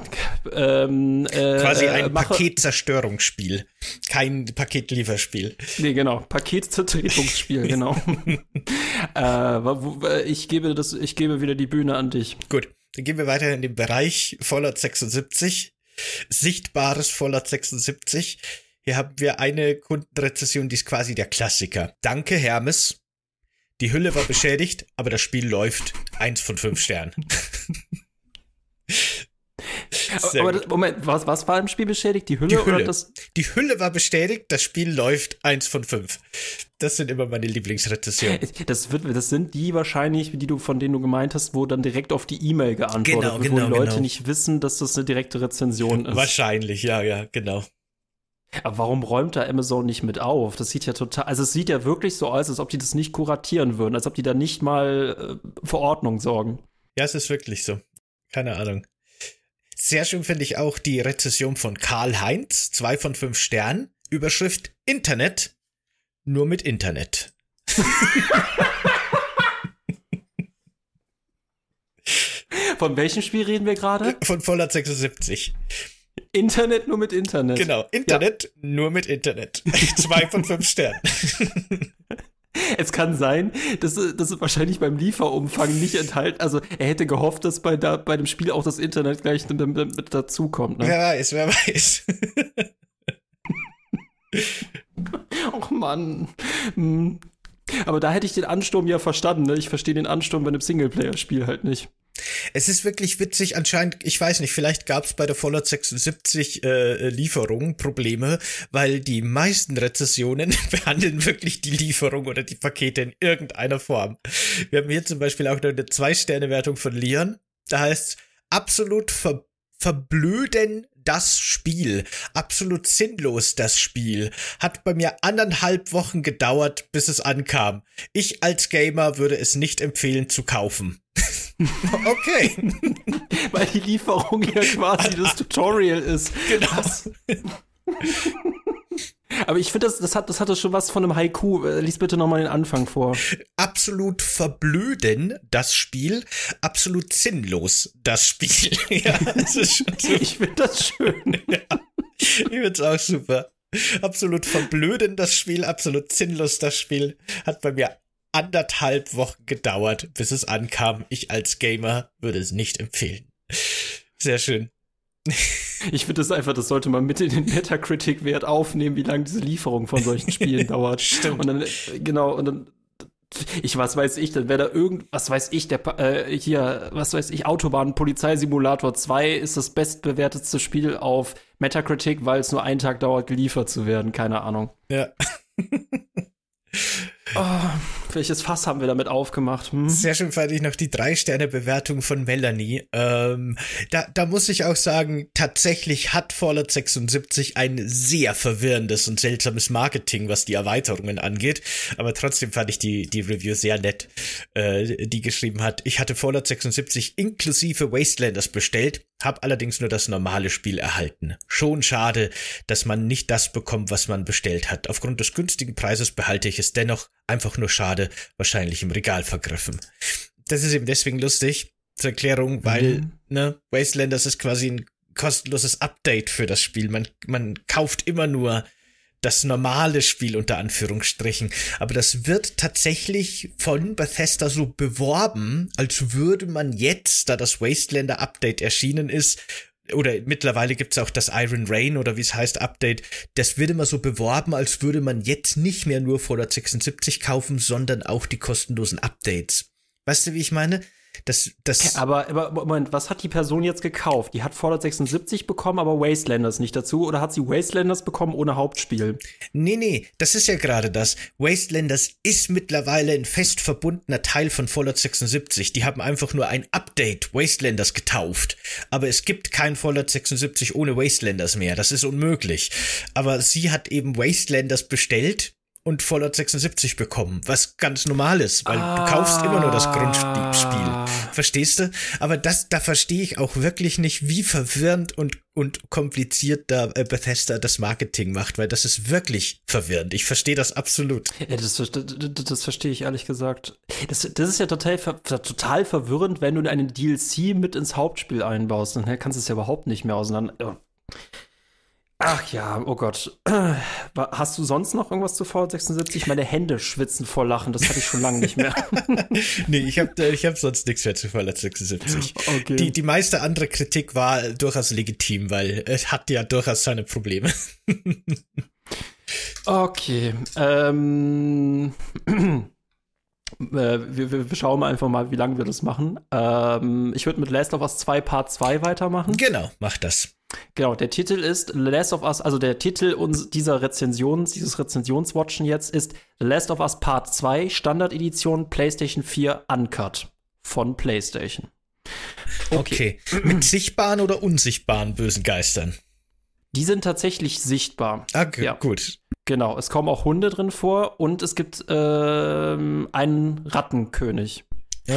ähm, äh, Quasi ein Paketzerstörungsspiel, kein Paketlieferspiel. Nee, genau, Paketzertretungsspiel, genau. äh, ich gebe das, ich gebe wieder die Bühne an dich. Gut, dann gehen wir weiter in den Bereich Fallout 76, sichtbares Fallout 76. Hier haben wir eine Kundenrezession, die ist quasi der Klassiker. Danke, Hermes. Die Hülle war beschädigt, aber das Spiel läuft. Eins von fünf Sternen. aber das, Moment, was, was war im Spiel beschädigt? Die Hülle, die Hülle, oder das? Die Hülle war beschädigt, das Spiel läuft eins von fünf. Das sind immer meine Lieblingsrezessionen. Das, wird, das sind die wahrscheinlich, die du, von denen du gemeint hast, wo dann direkt auf die E-Mail geantwortet genau, wird, genau, wo die Leute genau. nicht wissen, dass das eine direkte Rezension ist. Wahrscheinlich, ja, ja, genau. Aber warum räumt da Amazon nicht mit auf? Das sieht ja total, also es sieht ja wirklich so aus, als ob die das nicht kuratieren würden, als ob die da nicht mal äh, für Ordnung sorgen. Ja, es ist wirklich so. Keine Ahnung. Sehr schön finde ich auch die Rezession von Karl Heinz, zwei von fünf Sternen. Überschrift Internet, nur mit Internet. Von welchem Spiel reden wir gerade? Von Fallout 76. Internet nur mit Internet. Genau, Internet ja. nur mit Internet. Zwei von fünf Sternen. Es kann sein, dass, dass es wahrscheinlich beim Lieferumfang nicht enthalten. Also er hätte gehofft, dass bei, da, bei dem Spiel auch das Internet gleich mit, mit, mit dazukommt. Ne? Wer weiß, wer weiß. Och Mann. Hm. Aber da hätte ich den Ansturm ja verstanden. Ne? Ich verstehe den Ansturm bei einem Singleplayer-Spiel halt nicht. Es ist wirklich witzig, anscheinend, ich weiß nicht, vielleicht gab es bei der Fallout 76 äh, Lieferung Probleme, weil die meisten Rezessionen behandeln wirklich die Lieferung oder die Pakete in irgendeiner Form. Wir haben hier zum Beispiel auch noch eine Zwei-Sterne-Wertung von Leon. Da heißt absolut ver verblöden das Spiel. Absolut sinnlos das Spiel. Hat bei mir anderthalb Wochen gedauert, bis es ankam. Ich als Gamer würde es nicht empfehlen zu kaufen. Okay. Weil die Lieferung ja quasi das Tutorial ist. Genau. Aber ich finde, das, das, hat, das hatte schon was von einem Haiku. Lies bitte nochmal den Anfang vor. Absolut verblöden, das Spiel. Absolut sinnlos, das Spiel. ja, das ist so. Ich finde das schön. ja, ich finde es auch super. Absolut verblöden, das Spiel. Absolut sinnlos, das Spiel. Hat bei mir anderthalb Wochen gedauert, bis es ankam. Ich als Gamer würde es nicht empfehlen. Sehr schön. Ich finde das einfach, das sollte man mit in den Metacritic-Wert aufnehmen, wie lange diese Lieferung von solchen Spielen dauert. Stimmt. Und dann, genau, und dann, ich, was weiß ich, dann wäre da irgend, was weiß ich, der, äh, hier, was weiß ich, Autobahn Polizeisimulator 2 ist das bestbewertetste Spiel auf Metacritic, weil es nur einen Tag dauert, geliefert zu werden, keine Ahnung. Ja. Oh, welches Fass haben wir damit aufgemacht? Hm? Sehr schön fand ich noch die Drei-Sterne-Bewertung von Melanie. Ähm, da, da muss ich auch sagen, tatsächlich hat Fallout 76 ein sehr verwirrendes und seltsames Marketing, was die Erweiterungen angeht. Aber trotzdem fand ich die, die Review sehr nett, äh, die geschrieben hat. Ich hatte Fallout 76 inklusive Wastelanders bestellt, habe allerdings nur das normale Spiel erhalten. Schon schade, dass man nicht das bekommt, was man bestellt hat. Aufgrund des günstigen Preises behalte ich es dennoch einfach nur schade, wahrscheinlich im Regal vergriffen. Das ist eben deswegen lustig, zur Erklärung, weil, mhm. ne, Wastelanders ist quasi ein kostenloses Update für das Spiel. Man, man kauft immer nur das normale Spiel unter Anführungsstrichen. Aber das wird tatsächlich von Bethesda so beworben, als würde man jetzt, da das Wastelander Update erschienen ist, oder mittlerweile gibt's auch das Iron Rain oder wie es heißt, Update. Das wird immer so beworben, als würde man jetzt nicht mehr nur Fallout 76 kaufen, sondern auch die kostenlosen Updates. Weißt du, wie ich meine? Das, das aber, aber Moment, was hat die Person jetzt gekauft? Die hat Fallout 76 bekommen, aber Wastelanders nicht dazu? Oder hat sie Wastelanders bekommen ohne Hauptspiel? Nee, nee, das ist ja gerade das. Wastelanders ist mittlerweile ein fest verbundener Teil von Fallout 76. Die haben einfach nur ein Update Wastelanders getauft. Aber es gibt kein Fallout 76 ohne Wastelanders mehr. Das ist unmöglich. Aber sie hat eben Wastelanders bestellt und Fallout 76 bekommen, was ganz normal ist, weil ah. du kaufst immer nur das Grundspiel. Verstehst du? Aber das, da verstehe ich auch wirklich nicht, wie verwirrend und, und kompliziert da äh, Bethesda das Marketing macht, weil das ist wirklich verwirrend. Ich verstehe das absolut. Ja, das, das, das, verstehe ich ehrlich gesagt. Das, das ist ja total, total verwirrend, wenn du einen DLC mit ins Hauptspiel einbaust. Dann kannst du es ja überhaupt nicht mehr auseinander. Ach ja, oh Gott. Hast du sonst noch irgendwas zu Fallout 76? Meine Hände schwitzen vor Lachen, das hatte ich schon lange nicht mehr. nee, ich habe äh, ich hab sonst nichts mehr zu Fallout 76. Okay. Die, die meiste andere Kritik war durchaus legitim, weil es hat ja durchaus seine Probleme. okay. Ähm. Äh, wir, wir, schauen mal einfach mal, wie lange wir das machen. Ähm, ich würde mit Last of Us 2 Part 2 weitermachen. Genau, mach das. Genau, der Titel ist The Last of Us, also der Titel uns dieser Rezension, dieses Rezensionswatchen jetzt ist The Last of Us Part 2 Standard-Edition PlayStation 4 Uncut von PlayStation. Okay. okay. Mit sichtbaren oder unsichtbaren bösen Geistern? Die sind tatsächlich sichtbar. Okay, ja. gut. Genau, es kommen auch Hunde drin vor und es gibt ähm, einen Rattenkönig.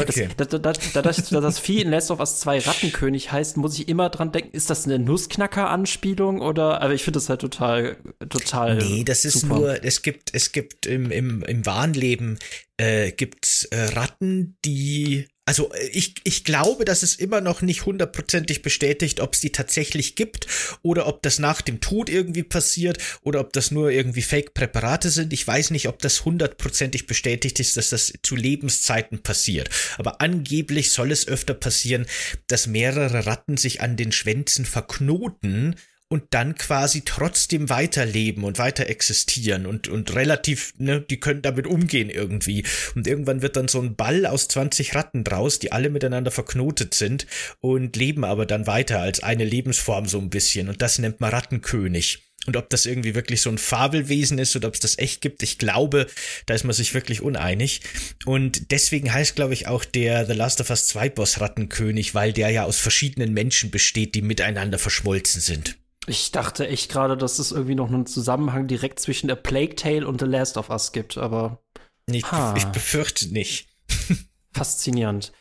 Okay. Das, da, da, da, das, das Vieh in Last of Us 2 Rattenkönig heißt, muss ich immer dran denken, ist das eine Nussknacker-Anspielung oder, aber ich finde das halt total, total. Nee, das ist super. nur, es gibt, es gibt im, im, im wahren Leben, äh, gibt's äh, Ratten, die also äh, ich, ich glaube, dass es immer noch nicht hundertprozentig bestätigt, ob es die tatsächlich gibt oder ob das nach dem Tod irgendwie passiert oder ob das nur irgendwie Fake-Präparate sind. Ich weiß nicht, ob das hundertprozentig bestätigt ist, dass das zu Lebenszeiten passiert. Aber angeblich soll es öfter passieren, dass mehrere Ratten sich an den Schwänzen verknoten und dann quasi trotzdem weiterleben und weiter existieren und, und relativ, ne, die können damit umgehen irgendwie. Und irgendwann wird dann so ein Ball aus 20 Ratten draus, die alle miteinander verknotet sind und leben aber dann weiter als eine Lebensform so ein bisschen. Und das nennt man Rattenkönig. Und ob das irgendwie wirklich so ein Fabelwesen ist oder ob es das echt gibt, ich glaube, da ist man sich wirklich uneinig. Und deswegen heißt, glaube ich, auch der The Last of Us 2 Boss Rattenkönig, weil der ja aus verschiedenen Menschen besteht, die miteinander verschmolzen sind. Ich dachte echt gerade, dass es irgendwie noch einen Zusammenhang direkt zwischen der Plague Tale und The Last of Us gibt, aber. Ich, ich befürchte nicht. Faszinierend.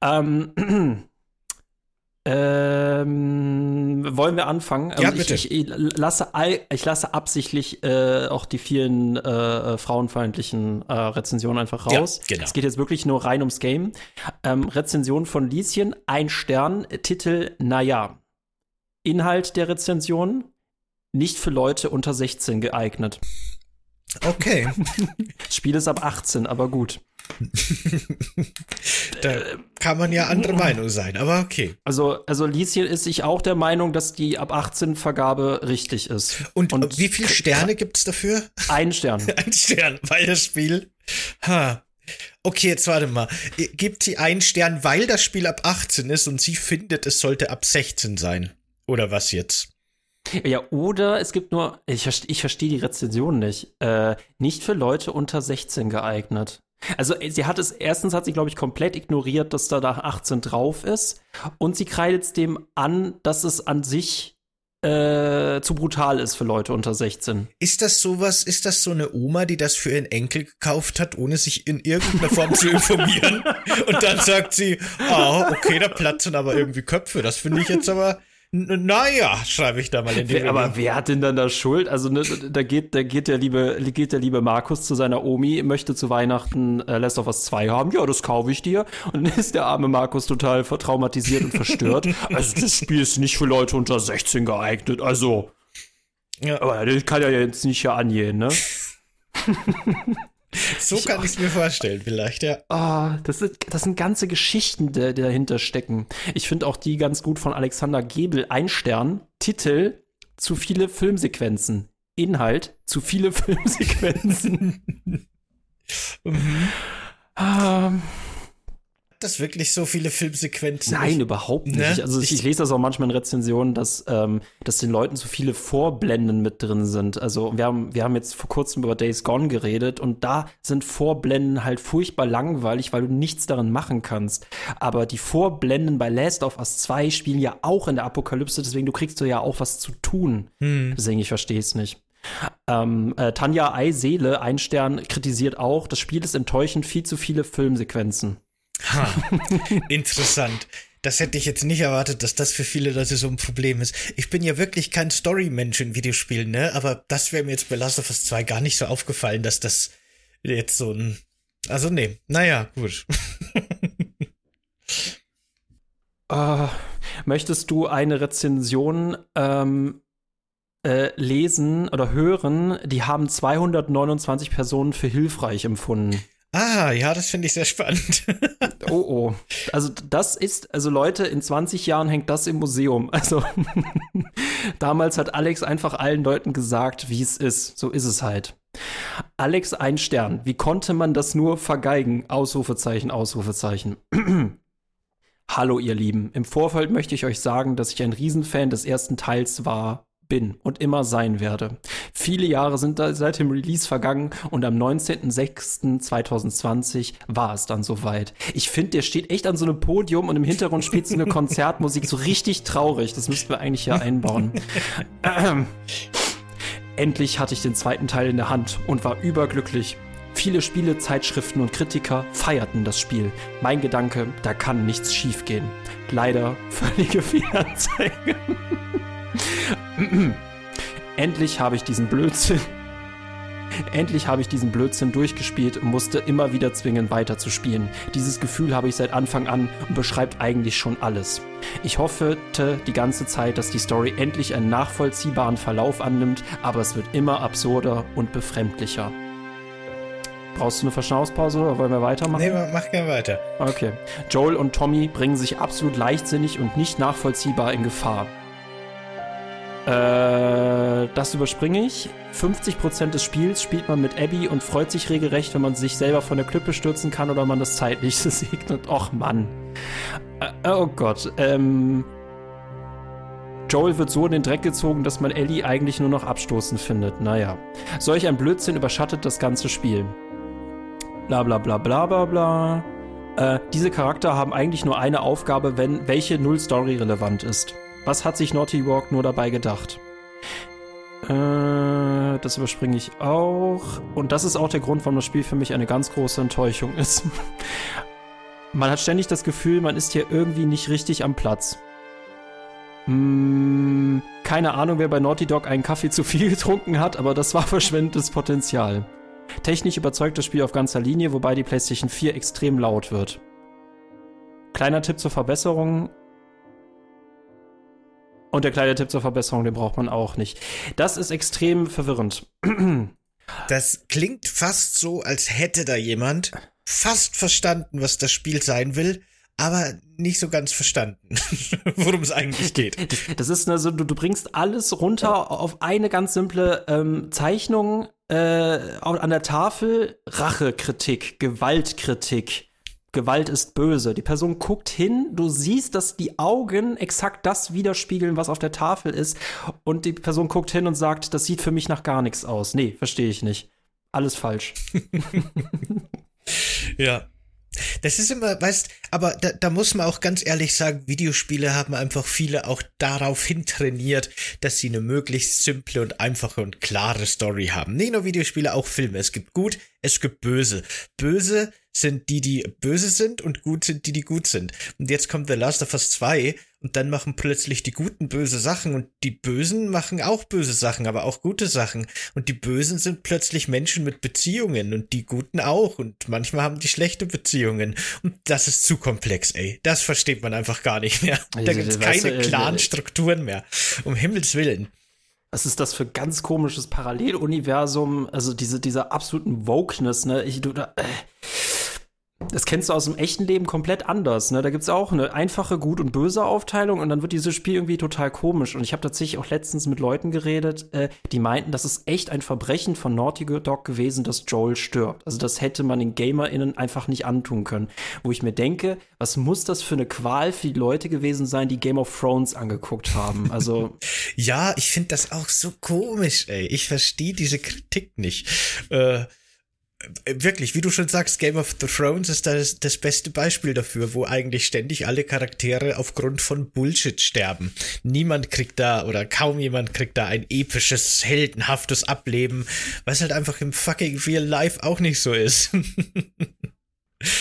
Ähm, ähm, wollen wir anfangen? Ja, also bitte. Ich, ich, lasse, ich lasse absichtlich äh, auch die vielen äh, frauenfeindlichen äh, Rezensionen einfach raus. Ja, genau. Es geht jetzt wirklich nur rein ums Game. Ähm, Rezension von Lieschen, ein Stern, Titel Naja. Inhalt der Rezension nicht für Leute unter 16 geeignet. Okay. Das Spiel ist ab 18, aber gut. da kann man ja andere Meinung sein, aber okay. Also, also Lieschen ist sich auch der Meinung, dass die ab 18 Vergabe richtig ist. Und, Und wie viele Sterne gibt es dafür? Ein Stern. Ein Stern, weil das Spiel. Ha. Okay, jetzt warte mal. Gibt sie einen Stern, weil das Spiel ab 18 ist und sie findet, es sollte ab 16 sein? Oder was jetzt? Ja, oder es gibt nur, ich, ich verstehe die Rezension nicht, äh, nicht für Leute unter 16 geeignet. Also sie hat es, erstens hat sie, glaube ich, komplett ignoriert, dass da da 18 drauf ist. Und sie kreidet es dem an, dass es an sich äh, zu brutal ist für Leute unter 16. Ist das sowas, ist das so eine Oma, die das für ihren Enkel gekauft hat, ohne sich in irgendeiner Form zu informieren? Und dann sagt sie, ah, oh, okay, da platzen aber irgendwie Köpfe. Das finde ich jetzt aber naja, schreibe ich da mal in die Aber wer hat denn dann da Schuld? Also ne, da geht, da geht der liebe, geht der liebe Markus zu seiner Omi, möchte zu Weihnachten äh, Last of Us 2 haben. Ja, das kaufe ich dir. Und dann ist der arme Markus total traumatisiert und verstört. also das Spiel ist nicht für Leute unter 16 geeignet. Also, ja. aber das kann ja jetzt nicht hier angehen, ne? So ich kann ich es mir vorstellen, vielleicht, ja. Oh, das, sind, das sind ganze Geschichten, die, die dahinter stecken. Ich finde auch die ganz gut von Alexander Gebel. Ein Stern, Titel, zu viele Filmsequenzen. Inhalt, zu viele Filmsequenzen. mhm. ähm, das wirklich so viele Filmsequenzen? Nein, überhaupt nicht. Ne? Also ich, ich, lese das auch manchmal in Rezensionen, dass, ähm, dass den Leuten zu viele Vorblenden mit drin sind. Also wir haben, wir haben jetzt vor kurzem über Days Gone geredet und da sind Vorblenden halt furchtbar langweilig, weil du nichts darin machen kannst. Aber die Vorblenden bei Last of Us 2 spielen ja auch in der Apokalypse, deswegen du kriegst du ja auch was zu tun. Hm. Deswegen, ich verstehe es nicht. Ähm, äh, Tanja Eiseele, ein Stern, kritisiert auch, das Spiel ist enttäuschend, viel zu viele Filmsequenzen. Ha, interessant. Das hätte ich jetzt nicht erwartet, dass das für viele Leute so ein Problem ist. Ich bin ja wirklich kein Story-Mensch in Videospielen, ne? Aber das wäre mir jetzt bei Last of Us 2 gar nicht so aufgefallen, dass das jetzt so ein. Also, nee. Naja, gut. uh, möchtest du eine Rezension ähm, äh, lesen oder hören? Die haben 229 Personen für hilfreich empfunden. Ah, ja, das finde ich sehr spannend. oh, oh. Also das ist, also Leute, in 20 Jahren hängt das im Museum. Also damals hat Alex einfach allen Leuten gesagt, wie es ist. So ist es halt. Alex ein Stern. Wie konnte man das nur vergeigen? Ausrufezeichen, Ausrufezeichen. Hallo ihr Lieben. Im Vorfeld möchte ich euch sagen, dass ich ein Riesenfan des ersten Teils war bin und immer sein werde. Viele Jahre sind da seit dem Release vergangen und am 19.06.2020 war es dann soweit. Ich finde, der steht echt an so einem Podium und im Hintergrund spielt so eine Konzertmusik so richtig traurig. Das müssten wir eigentlich ja einbauen. Ähm. Endlich hatte ich den zweiten Teil in der Hand und war überglücklich. Viele Spiele, Zeitschriften und Kritiker feierten das Spiel. Mein Gedanke, da kann nichts schiefgehen. Leider völlige Fehlanzeige. Endlich habe ich diesen Blödsinn. Endlich habe ich diesen Blödsinn durchgespielt und musste immer wieder zwingen, weiterzuspielen. Dieses Gefühl habe ich seit Anfang an und beschreibt eigentlich schon alles. Ich hoffte die ganze Zeit, dass die Story endlich einen nachvollziehbaren Verlauf annimmt, aber es wird immer absurder und befremdlicher. Brauchst du eine Verschnaufspause oder wollen wir weitermachen? Nee, mach gerne weiter. Okay. Joel und Tommy bringen sich absolut leichtsinnig und nicht nachvollziehbar in Gefahr. Äh, das überspringe ich. 50% des Spiels spielt man mit Abby und freut sich regelrecht, wenn man sich selber von der Klippe stürzen kann oder man das zeitlich segnet. Och Mann. Äh, oh Gott. Ähm, Joel wird so in den Dreck gezogen, dass man Ellie eigentlich nur noch abstoßend findet. Naja. Solch ein Blödsinn überschattet das ganze Spiel. Bla bla bla bla bla bla. Äh, diese Charakter haben eigentlich nur eine Aufgabe, wenn welche null Story relevant ist. Was hat sich Naughty Walk nur dabei gedacht? Äh, das überspringe ich auch. Und das ist auch der Grund, warum das Spiel für mich eine ganz große Enttäuschung ist. man hat ständig das Gefühl, man ist hier irgendwie nicht richtig am Platz. Hm, keine Ahnung, wer bei Naughty Dog einen Kaffee zu viel getrunken hat, aber das war verschwendetes Potenzial. Technisch überzeugt das Spiel auf ganzer Linie, wobei die PlayStation 4 extrem laut wird. Kleiner Tipp zur Verbesserung. Und der kleine Tipp zur Verbesserung, den braucht man auch nicht. Das ist extrem verwirrend. Das klingt fast so, als hätte da jemand fast verstanden, was das Spiel sein will, aber nicht so ganz verstanden, worum es eigentlich geht. Das ist also, du, du bringst alles runter auf eine ganz simple ähm, Zeichnung äh, an der Tafel. Rachekritik, Gewaltkritik, Gewalt ist böse. Die Person guckt hin, du siehst, dass die Augen exakt das widerspiegeln, was auf der Tafel ist. Und die Person guckt hin und sagt, das sieht für mich nach gar nichts aus. Nee, verstehe ich nicht. Alles falsch. ja. Das ist immer, weißt, aber da, da muss man auch ganz ehrlich sagen, Videospiele haben einfach viele auch daraufhin trainiert, dass sie eine möglichst simple und einfache und klare Story haben. Nicht nur Videospiele, auch Filme. Es gibt gut, es gibt böse. Böse sind die, die böse sind und gut sind die, die gut sind. Und jetzt kommt The Last of Us 2 und dann machen plötzlich die Guten böse Sachen und die Bösen machen auch böse Sachen, aber auch gute Sachen. Und die Bösen sind plötzlich Menschen mit Beziehungen und die Guten auch und manchmal haben die schlechte Beziehungen. Und das ist zu komplex, ey. Das versteht man einfach gar nicht mehr. Da gibt's keine klaren Strukturen mehr. Um Himmels Willen. Was ist das für ganz komisches Paralleluniversum? Also diese, dieser absoluten Wokeness, ne? Ich, du, da, äh, das kennst du aus dem echten Leben komplett anders. Ne? Da gibt es auch eine einfache Gut- und böse Aufteilung und dann wird dieses Spiel irgendwie total komisch. Und ich habe tatsächlich auch letztens mit Leuten geredet, äh, die meinten, das ist echt ein Verbrechen von Naughty Dog gewesen, dass Joel stirbt. Also das hätte man den GamerInnen einfach nicht antun können. Wo ich mir denke, was muss das für eine Qual für die Leute gewesen sein, die Game of Thrones angeguckt haben? Also ja, ich finde das auch so komisch, ey. Ich verstehe diese Kritik nicht. Äh wirklich, wie du schon sagst, Game of Thrones ist das, das beste Beispiel dafür, wo eigentlich ständig alle Charaktere aufgrund von Bullshit sterben. Niemand kriegt da oder kaum jemand kriegt da ein episches, heldenhaftes Ableben, was halt einfach im fucking Real Life auch nicht so ist.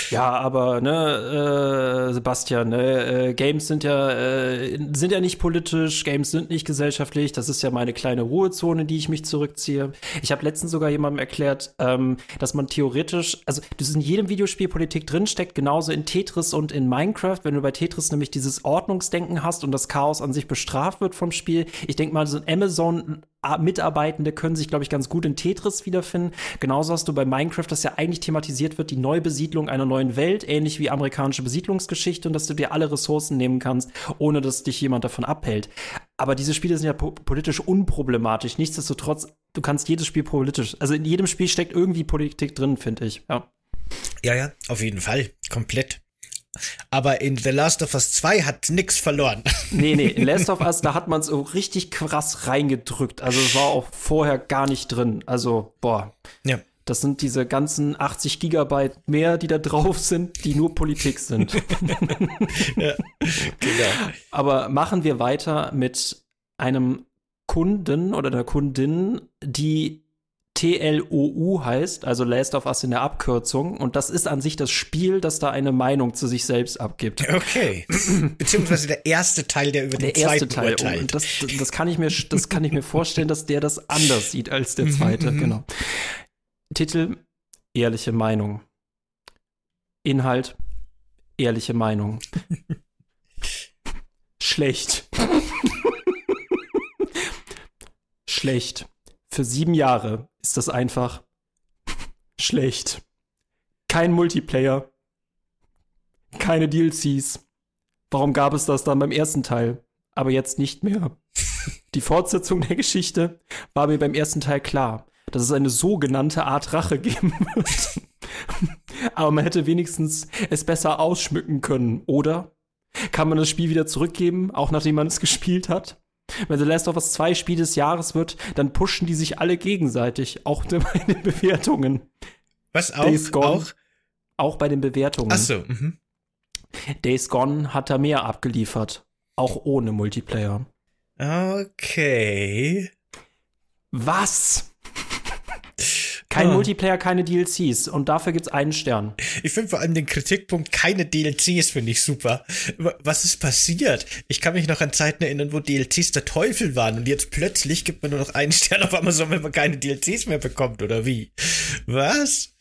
Ja, aber ne, äh, Sebastian, ne, äh, Games sind ja äh, sind ja nicht politisch, Games sind nicht gesellschaftlich. Das ist ja meine kleine Ruhezone, die ich mich zurückziehe. Ich habe letztens sogar jemandem erklärt, ähm, dass man theoretisch, also das in jedem Videospiel Politik drinsteckt, genauso in Tetris und in Minecraft. Wenn du bei Tetris nämlich dieses Ordnungsdenken hast und das Chaos an sich bestraft wird vom Spiel, ich denke mal, so ein Amazon Mitarbeitende können sich, glaube ich, ganz gut in Tetris wiederfinden. Genauso hast du bei Minecraft, das ja eigentlich thematisiert wird, die Neubesiedlung einer neuen Welt, ähnlich wie amerikanische Besiedlungsgeschichte und dass du dir alle Ressourcen nehmen kannst, ohne dass dich jemand davon abhält. Aber diese Spiele sind ja po politisch unproblematisch. Nichtsdestotrotz, du kannst jedes Spiel politisch, also in jedem Spiel steckt irgendwie Politik drin, finde ich. Ja. Ja, ja, auf jeden Fall. Komplett. Aber in The Last of Us 2 hat nix verloren. Nee, nee, in Last of Us, da hat man es so richtig krass reingedrückt. Also es war auch vorher gar nicht drin. Also, boah. Ja. Das sind diese ganzen 80 Gigabyte mehr, die da drauf sind, die nur Politik sind. ja, genau. Aber machen wir weiter mit einem Kunden oder einer Kundin, die TLOU heißt, also Last of Us in der Abkürzung. Und das ist an sich das Spiel, das da eine Meinung zu sich selbst abgibt. Okay. Beziehungsweise der erste Teil, der über den der erste Teil urteilt. Und das, das, kann ich mir, das kann ich mir vorstellen, dass der das anders sieht als der mhm, zweite. Mhm. genau. Titel: Ehrliche Meinung. Inhalt: Ehrliche Meinung. Schlecht. Schlecht. Für sieben Jahre ist das einfach schlecht. Kein Multiplayer. Keine DLCs. Warum gab es das dann beim ersten Teil, aber jetzt nicht mehr? Die Fortsetzung der Geschichte war mir beim ersten Teil klar, dass es eine sogenannte Art Rache geben wird. aber man hätte wenigstens es besser ausschmücken können, oder? Kann man das Spiel wieder zurückgeben, auch nachdem man es gespielt hat? Wenn The Last of Us 2 Spiel des Jahres wird, dann pushen die sich alle gegenseitig, auch bei den Bewertungen. Was auch? Days Gone, auch? auch bei den Bewertungen. Ach so. Mhm. Days Gone hat da mehr abgeliefert, auch ohne Multiplayer. Okay. Was? Kein ah. Multiplayer, keine DLCs. Und dafür gibt's einen Stern. Ich finde vor allem den Kritikpunkt, keine DLCs, finde ich super. Was ist passiert? Ich kann mich noch an Zeiten erinnern, wo DLCs der Teufel waren und jetzt plötzlich gibt man nur noch einen Stern auf Amazon, wenn man keine DLCs mehr bekommt, oder wie? Was?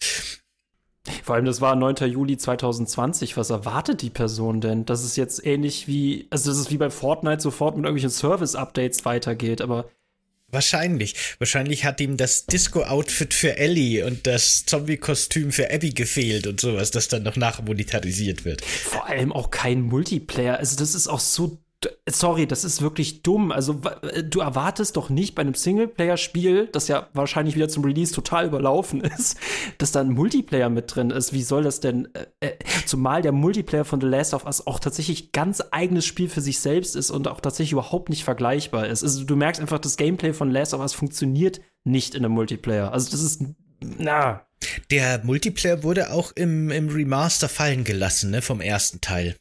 Vor allem, das war 9. Juli 2020. Was erwartet die Person denn? Dass es jetzt ähnlich wie, also dass es wie bei Fortnite sofort mit irgendwelchen Service-Updates weitergeht, aber Wahrscheinlich. Wahrscheinlich hat ihm das Disco-Outfit für Ellie und das Zombie-Kostüm für Abby gefehlt und sowas, das dann noch nachmonetarisiert wird. Vor allem auch kein Multiplayer. Also das ist auch so Sorry, das ist wirklich dumm. Also, äh, du erwartest doch nicht bei einem Singleplayer-Spiel, das ja wahrscheinlich wieder zum Release total überlaufen ist, dass da ein Multiplayer mit drin ist. Wie soll das denn? Äh, äh, zumal der Multiplayer von The Last of Us auch tatsächlich ganz eigenes Spiel für sich selbst ist und auch tatsächlich überhaupt nicht vergleichbar ist. Also, du merkst einfach, das Gameplay von Last of Us funktioniert nicht in einem Multiplayer. Also, das ist, na. Der Multiplayer wurde auch im, im Remaster fallen gelassen, ne, vom ersten Teil.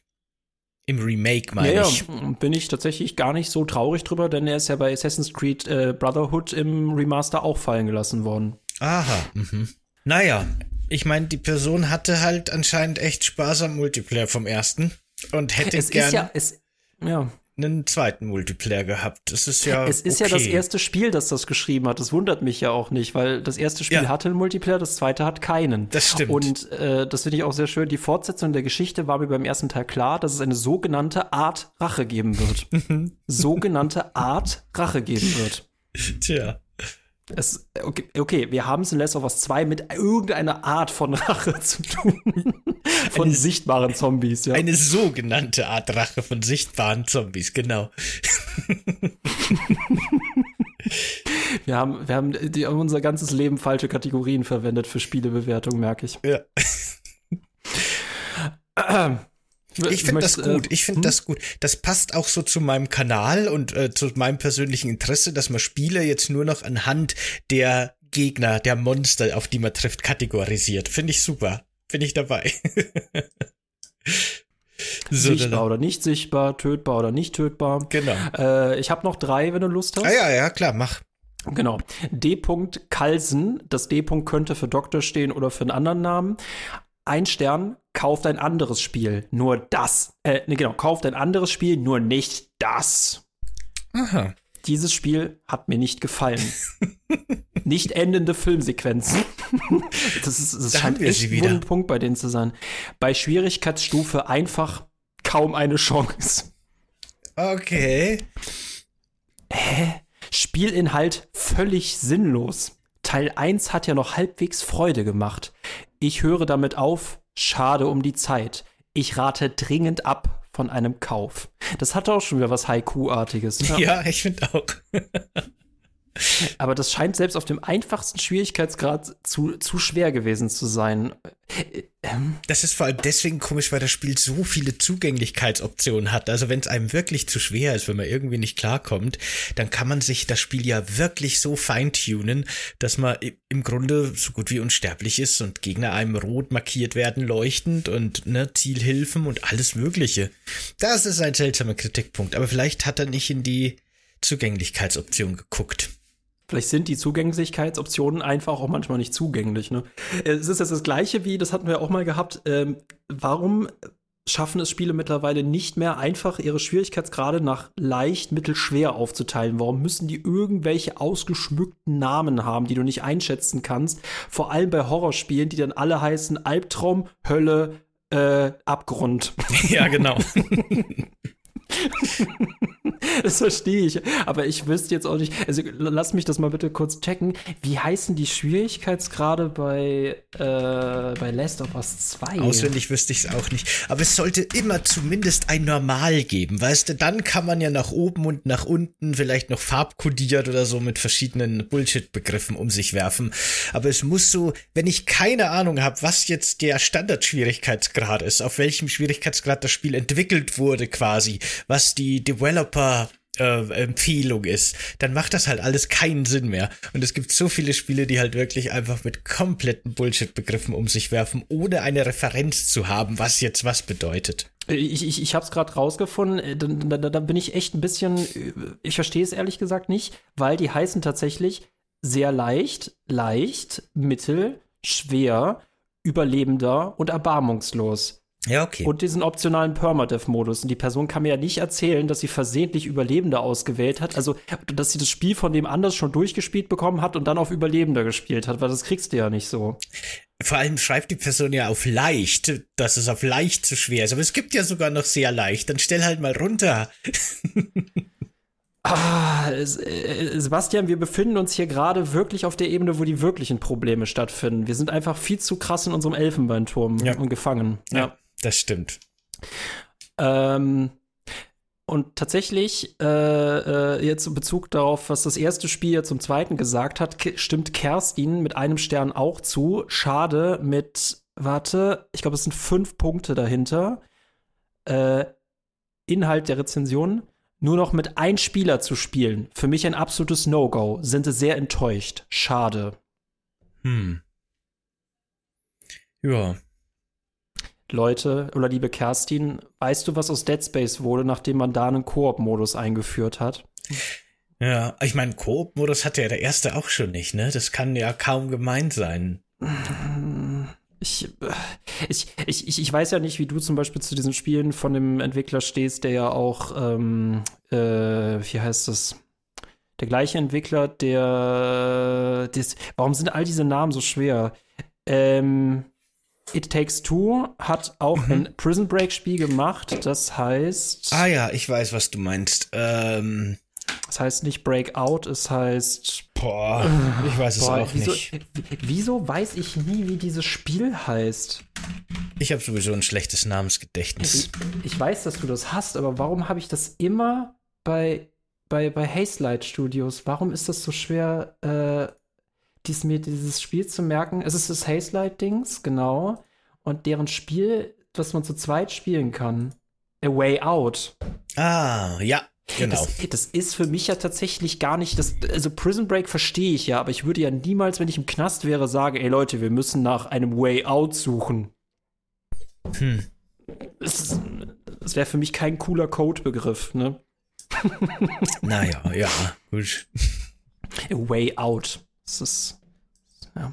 Im Remake, meine ja, ich. Ja, bin ich tatsächlich gar nicht so traurig drüber, denn er ist ja bei Assassin's Creed äh, Brotherhood im Remaster auch fallen gelassen worden. Aha. Mhm. Naja, ich meine, die Person hatte halt anscheinend echt Spaß am Multiplayer vom ersten und hätte es gern ja, es, ja einen zweiten Multiplayer gehabt. Das ist ja. Es ist okay. ja das erste Spiel, das das geschrieben hat. Das wundert mich ja auch nicht, weil das erste Spiel ja. hatte einen Multiplayer, das zweite hat keinen. Das stimmt. Und äh, das finde ich auch sehr schön. Die Fortsetzung der Geschichte war mir beim ersten Teil klar, dass es eine sogenannte Art Rache geben wird. sogenannte Art Rache geben wird. Tja. Es, okay, okay, wir haben es in Last of Us 2 mit irgendeiner Art von Rache zu tun. von eine, sichtbaren Zombies, ja. Eine sogenannte Art Rache von sichtbaren Zombies, genau. wir haben, wir haben die, unser ganzes Leben falsche Kategorien verwendet für Spielebewertung, merke ich. Ja. Ich finde das gut. Äh, ich finde hm? das gut. Das passt auch so zu meinem Kanal und äh, zu meinem persönlichen Interesse, dass man Spiele jetzt nur noch anhand der Gegner, der Monster, auf die man trifft, kategorisiert. Finde ich super. Bin ich dabei. so, sichtbar oder nicht sichtbar, tötbar oder nicht tötbar. Genau. Äh, ich habe noch drei, wenn du Lust hast. Ah, ja, ja, klar, mach. Genau. D. Kalsen. Das D. könnte für Doktor stehen oder für einen anderen Namen. Ein Stern kauft ein anderes Spiel. Nur das. Äh, ne, genau, kauft ein anderes Spiel, nur nicht das. Aha. Dieses Spiel hat mir nicht gefallen. nicht endende Filmsequenzen. das ist, das scheint echt ein Punkt bei denen zu sein. Bei Schwierigkeitsstufe einfach kaum eine Chance. Okay. Hä? Spielinhalt völlig sinnlos. Teil 1 hat ja noch halbwegs Freude gemacht. Ich höre damit auf, schade um die Zeit. Ich rate dringend ab von einem Kauf. Das hat auch schon wieder was Haiku-artiges. Ja, ja ich finde auch. Aber das scheint selbst auf dem einfachsten Schwierigkeitsgrad zu, zu schwer gewesen zu sein. Ähm. Das ist vor allem deswegen komisch, weil das Spiel so viele Zugänglichkeitsoptionen hat. Also wenn es einem wirklich zu schwer ist, wenn man irgendwie nicht klarkommt, dann kann man sich das Spiel ja wirklich so feintunen, dass man im Grunde so gut wie unsterblich ist und Gegner einem rot markiert werden, leuchtend und ne, Zielhilfen und alles Mögliche. Das ist ein seltsamer Kritikpunkt. Aber vielleicht hat er nicht in die Zugänglichkeitsoption geguckt. Vielleicht sind die Zugänglichkeitsoptionen einfach auch manchmal nicht zugänglich. Ne? Es ist jetzt das Gleiche wie, das hatten wir auch mal gehabt. Ähm, warum schaffen es Spiele mittlerweile nicht mehr einfach ihre Schwierigkeitsgrade nach leicht, mittel, schwer aufzuteilen? Warum müssen die irgendwelche ausgeschmückten Namen haben, die du nicht einschätzen kannst? Vor allem bei Horrorspielen, die dann alle heißen Albtraum, Hölle, äh, Abgrund. Ja, genau. das verstehe ich. Aber ich wüsste jetzt auch nicht. Also lass mich das mal bitte kurz checken. Wie heißen die Schwierigkeitsgrade bei, äh, bei Last of Us 2? Auswendig wüsste ich es auch nicht. Aber es sollte immer zumindest ein Normal geben. Weißt du, dann kann man ja nach oben und nach unten vielleicht noch farbkodiert oder so mit verschiedenen Bullshit-Begriffen um sich werfen. Aber es muss so, wenn ich keine Ahnung habe, was jetzt der Standardschwierigkeitsgrad ist, auf welchem Schwierigkeitsgrad das Spiel entwickelt wurde quasi, was die Developer äh, Empfehlung ist, dann macht das halt alles keinen Sinn mehr. Und es gibt so viele Spiele, die halt wirklich einfach mit kompletten Bullshit-Begriffen um sich werfen, ohne eine Referenz zu haben, was jetzt was bedeutet. Ich, ich, ich habe es gerade rausgefunden, da, da, da bin ich echt ein bisschen, ich verstehe es ehrlich gesagt nicht, weil die heißen tatsächlich sehr leicht, leicht, mittel, schwer, überlebender und erbarmungslos. Ja, okay. Und diesen optionalen Permadeath-Modus. Und die Person kann mir ja nicht erzählen, dass sie versehentlich Überlebender ausgewählt hat. Also, dass sie das Spiel von dem anders schon durchgespielt bekommen hat und dann auf Überlebender gespielt hat, weil das kriegst du ja nicht so. Vor allem schreibt die Person ja auf leicht, dass es auf leicht zu schwer ist. Aber es gibt ja sogar noch sehr leicht. Dann stell halt mal runter. Ah, äh, Sebastian, wir befinden uns hier gerade wirklich auf der Ebene, wo die wirklichen Probleme stattfinden. Wir sind einfach viel zu krass in unserem Elfenbeinturm ja. und gefangen. Ja. ja. Das stimmt. Ähm, und tatsächlich, äh, äh, jetzt in Bezug darauf, was das erste Spiel ja zum zweiten gesagt hat, stimmt Kerstin mit einem Stern auch zu. Schade mit, warte, ich glaube, es sind fünf Punkte dahinter. Äh, Inhalt der Rezension. Nur noch mit ein Spieler zu spielen, für mich ein absolutes No-Go. Sind sie sehr enttäuscht. Schade. Hm. Ja, Leute oder liebe Kerstin, weißt du, was aus Dead Space wurde, nachdem man da einen Koop-Modus eingeführt hat? Ja, ich meine, Koop-Modus hatte ja der erste auch schon nicht, ne? Das kann ja kaum gemeint sein. Ich, ich, ich, ich weiß ja nicht, wie du zum Beispiel zu diesen Spielen von dem Entwickler stehst, der ja auch, ähm, äh, wie heißt das? Der gleiche Entwickler, der, des, warum sind all diese Namen so schwer? Ähm, It Takes Two hat auch mhm. ein Prison Break Spiel gemacht. Das heißt. Ah ja, ich weiß, was du meinst. Ähm, Es heißt nicht Breakout, es heißt. Boah, ich weiß es boah, auch wieso, nicht. Wieso weiß ich nie, wie dieses Spiel heißt? Ich habe sowieso ein schlechtes Namensgedächtnis. Ich, ich, weiß, dass du das hast, aber warum habe ich das immer bei, bei, bei Hazelight Studios? Warum ist das so schwer, äh, dies, mir dieses Spiel zu merken? Es ist das Hazelight-Dings, genau. Und deren Spiel, das man zu zweit spielen kann. A Way Out. Ah, ja, Genau. Das, das, ist für mich ja tatsächlich gar nicht, das, also Prison Break verstehe ich ja, aber ich würde ja niemals, wenn ich im Knast wäre, sagen, ey Leute, wir müssen nach einem Way Out suchen. Hm. Das, das wäre für mich kein cooler Codebegriff, ne? naja, ja, gut. A Way Out. Das ist ja.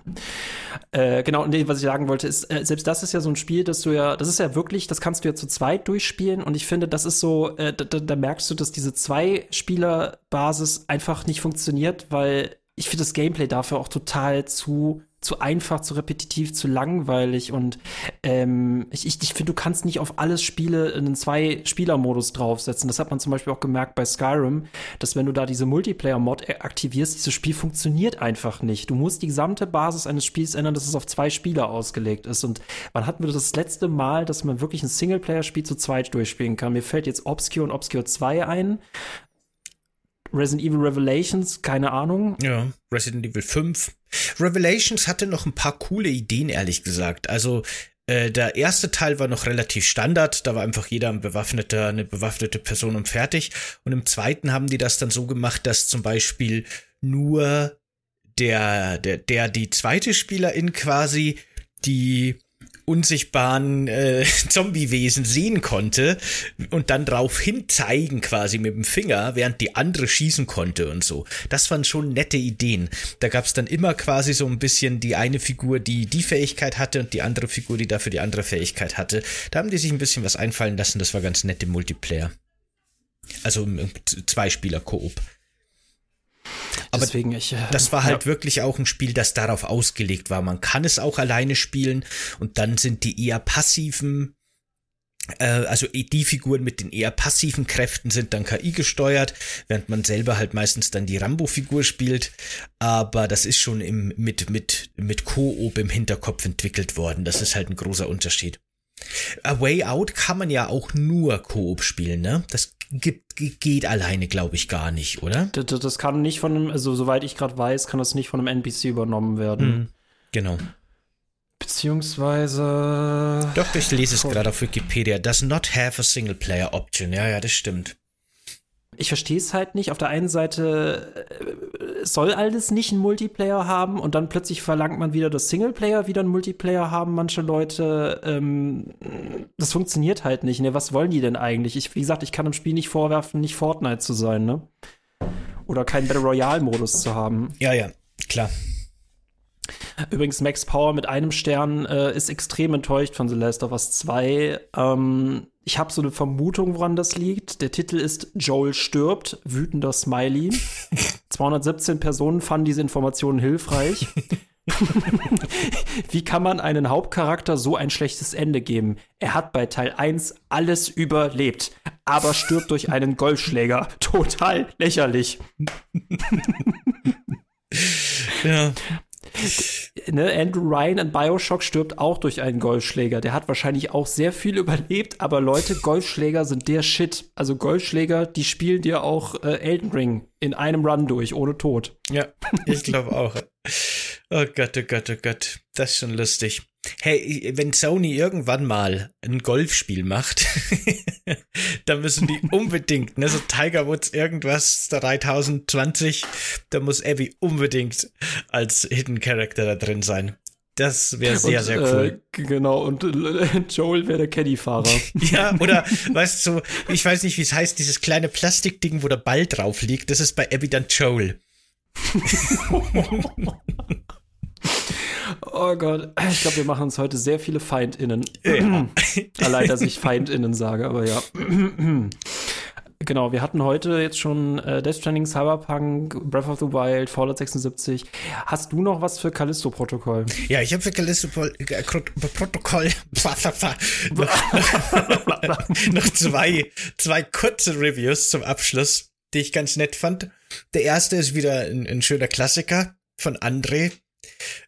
Äh, genau, und was ich sagen wollte, ist, äh, selbst das ist ja so ein Spiel, das du ja, das ist ja wirklich, das kannst du ja zu zweit durchspielen und ich finde, das ist so, äh, da, da merkst du, dass diese Zwei-Spieler-Basis einfach nicht funktioniert, weil ich finde das Gameplay dafür auch total zu zu einfach, zu repetitiv, zu langweilig und ähm, ich, ich, ich finde, du kannst nicht auf alles Spiele einen Zwei-Spieler-Modus draufsetzen. Das hat man zum Beispiel auch gemerkt bei Skyrim, dass wenn du da diese Multiplayer-Mod aktivierst, dieses Spiel funktioniert einfach nicht. Du musst die gesamte Basis eines Spiels ändern, dass es auf zwei Spieler ausgelegt ist. Und wann hatten wir das letzte Mal, dass man wirklich ein Singleplayer-Spiel zu zweit durchspielen kann? Mir fällt jetzt Obscure und Obscure 2 ein. Resident Evil Revelations, keine Ahnung. Ja, Resident Evil 5. Revelations hatte noch ein paar coole Ideen, ehrlich gesagt. Also äh, der erste Teil war noch relativ Standard, da war einfach jeder ein bewaffneter, eine bewaffnete Person und fertig. Und im zweiten haben die das dann so gemacht, dass zum Beispiel nur der, der, der die zweite Spielerin quasi die unsichtbaren äh, Zombiewesen sehen konnte und dann drauf hin zeigen quasi mit dem Finger, während die andere schießen konnte und so. Das waren schon nette Ideen. Da gab's dann immer quasi so ein bisschen die eine Figur, die die Fähigkeit hatte und die andere Figur, die dafür die andere Fähigkeit hatte. Da haben die sich ein bisschen was einfallen lassen. Das war ganz nett im Multiplayer. Also im Zweispieler-Koop. Aber Deswegen ich, äh, das war halt ja. wirklich auch ein Spiel, das darauf ausgelegt war. Man kann es auch alleine spielen und dann sind die eher passiven, äh, also die Figuren mit den eher passiven Kräften sind dann KI gesteuert, während man selber halt meistens dann die Rambo-Figur spielt. Aber das ist schon im, mit, mit, mit Koop im Hinterkopf entwickelt worden. Das ist halt ein großer Unterschied. A Way Out kann man ja auch nur Koop spielen, ne? Das gibt, geht alleine, glaube ich, gar nicht, oder? Das, das, kann nicht von einem, also soweit ich gerade weiß, kann das nicht von einem NPC übernommen werden. Mhm. Genau. Beziehungsweise. Doch, ich lese es gerade auf Wikipedia. Does not have a single player option. Ja, ja, das stimmt ich verstehe es halt nicht. Auf der einen Seite äh, soll alles nicht ein Multiplayer haben und dann plötzlich verlangt man wieder, dass Singleplayer wieder ein Multiplayer haben, manche Leute. Ähm, das funktioniert halt nicht. Ne? Was wollen die denn eigentlich? Ich, wie gesagt, ich kann im Spiel nicht vorwerfen, nicht Fortnite zu sein, ne? Oder keinen Battle Royale-Modus zu haben. Ja, ja, klar. Übrigens, Max Power mit einem Stern äh, ist extrem enttäuscht von The Last of Us 2. Ähm, ich habe so eine Vermutung, woran das liegt. Der Titel ist Joel stirbt, wütender Smiley. 217 Personen fanden diese Informationen hilfreich. Wie kann man einen Hauptcharakter so ein schlechtes Ende geben? Er hat bei Teil 1 alles überlebt, aber stirbt durch einen Golfschläger. Total lächerlich. ja ne, Andrew Ryan in Bioshock stirbt auch durch einen Golfschläger. Der hat wahrscheinlich auch sehr viel überlebt, aber Leute, Golfschläger sind der Shit. Also Golfschläger, die spielen dir auch äh, Elden Ring in einem Run durch, ohne Tod. Ja, ich glaube auch. Oh Gott, oh Gott, oh Gott. Das ist schon lustig. Hey, wenn Sony irgendwann mal ein Golfspiel macht, dann müssen die unbedingt, ne, so Tiger Woods irgendwas 3020, da muss Abby unbedingt als Hidden Character da drin sein. Das wäre sehr, und, sehr cool. Äh, genau, und äh, Joel wäre der Caddy-Fahrer. ja, oder, weißt du, ich weiß nicht, wie es heißt, dieses kleine Plastikding, wo der Ball drauf liegt, das ist bei Abby dann Joel. Oh Gott, ich glaube, wir machen uns heute sehr viele FeindInnen. Ja. Allein, dass ich FeindInnen sage, aber ja. Genau, wir hatten heute jetzt schon äh, Death Stranding, Cyberpunk, Breath of the Wild, Fallout 76. Hast du noch was für Callisto-Protokoll? Ja, ich habe für Callisto-Protokoll noch, noch zwei, zwei kurze Reviews zum Abschluss. die ich ganz nett fand. Der erste ist wieder ein, ein schöner Klassiker von André.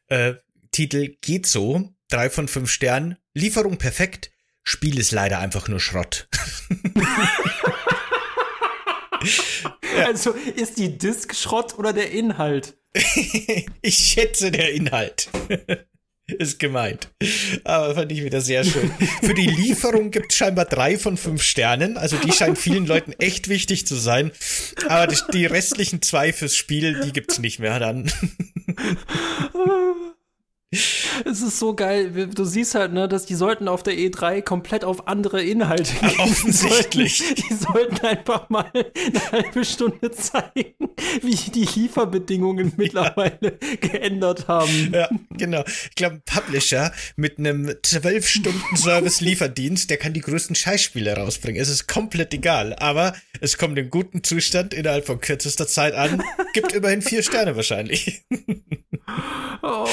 Äh, Titel geht so, drei von fünf Sternen, Lieferung perfekt, Spiel ist leider einfach nur Schrott. Also ist die Disk Schrott oder der Inhalt? ich schätze der Inhalt. Ist gemeint. Aber fand ich wieder sehr schön. Für die Lieferung gibt es scheinbar drei von fünf Sternen. Also die scheint vielen Leuten echt wichtig zu sein. Aber die restlichen zwei fürs Spiel, die gibt's nicht mehr dann. Es ist so geil. Du siehst halt, ne, dass die sollten auf der E3 komplett auf andere Inhalte gehen. Offensichtlich. Die sollten, die sollten einfach mal eine halbe Stunde zeigen, wie die Lieferbedingungen mittlerweile ja. geändert haben. Ja, genau. Ich glaube, ein Publisher mit einem 12-Stunden-Service-Lieferdienst, der kann die größten Scheißspiele rausbringen. Es ist komplett egal. Aber es kommt im guten Zustand innerhalb von kürzester Zeit an. Gibt immerhin vier Sterne wahrscheinlich. Oh,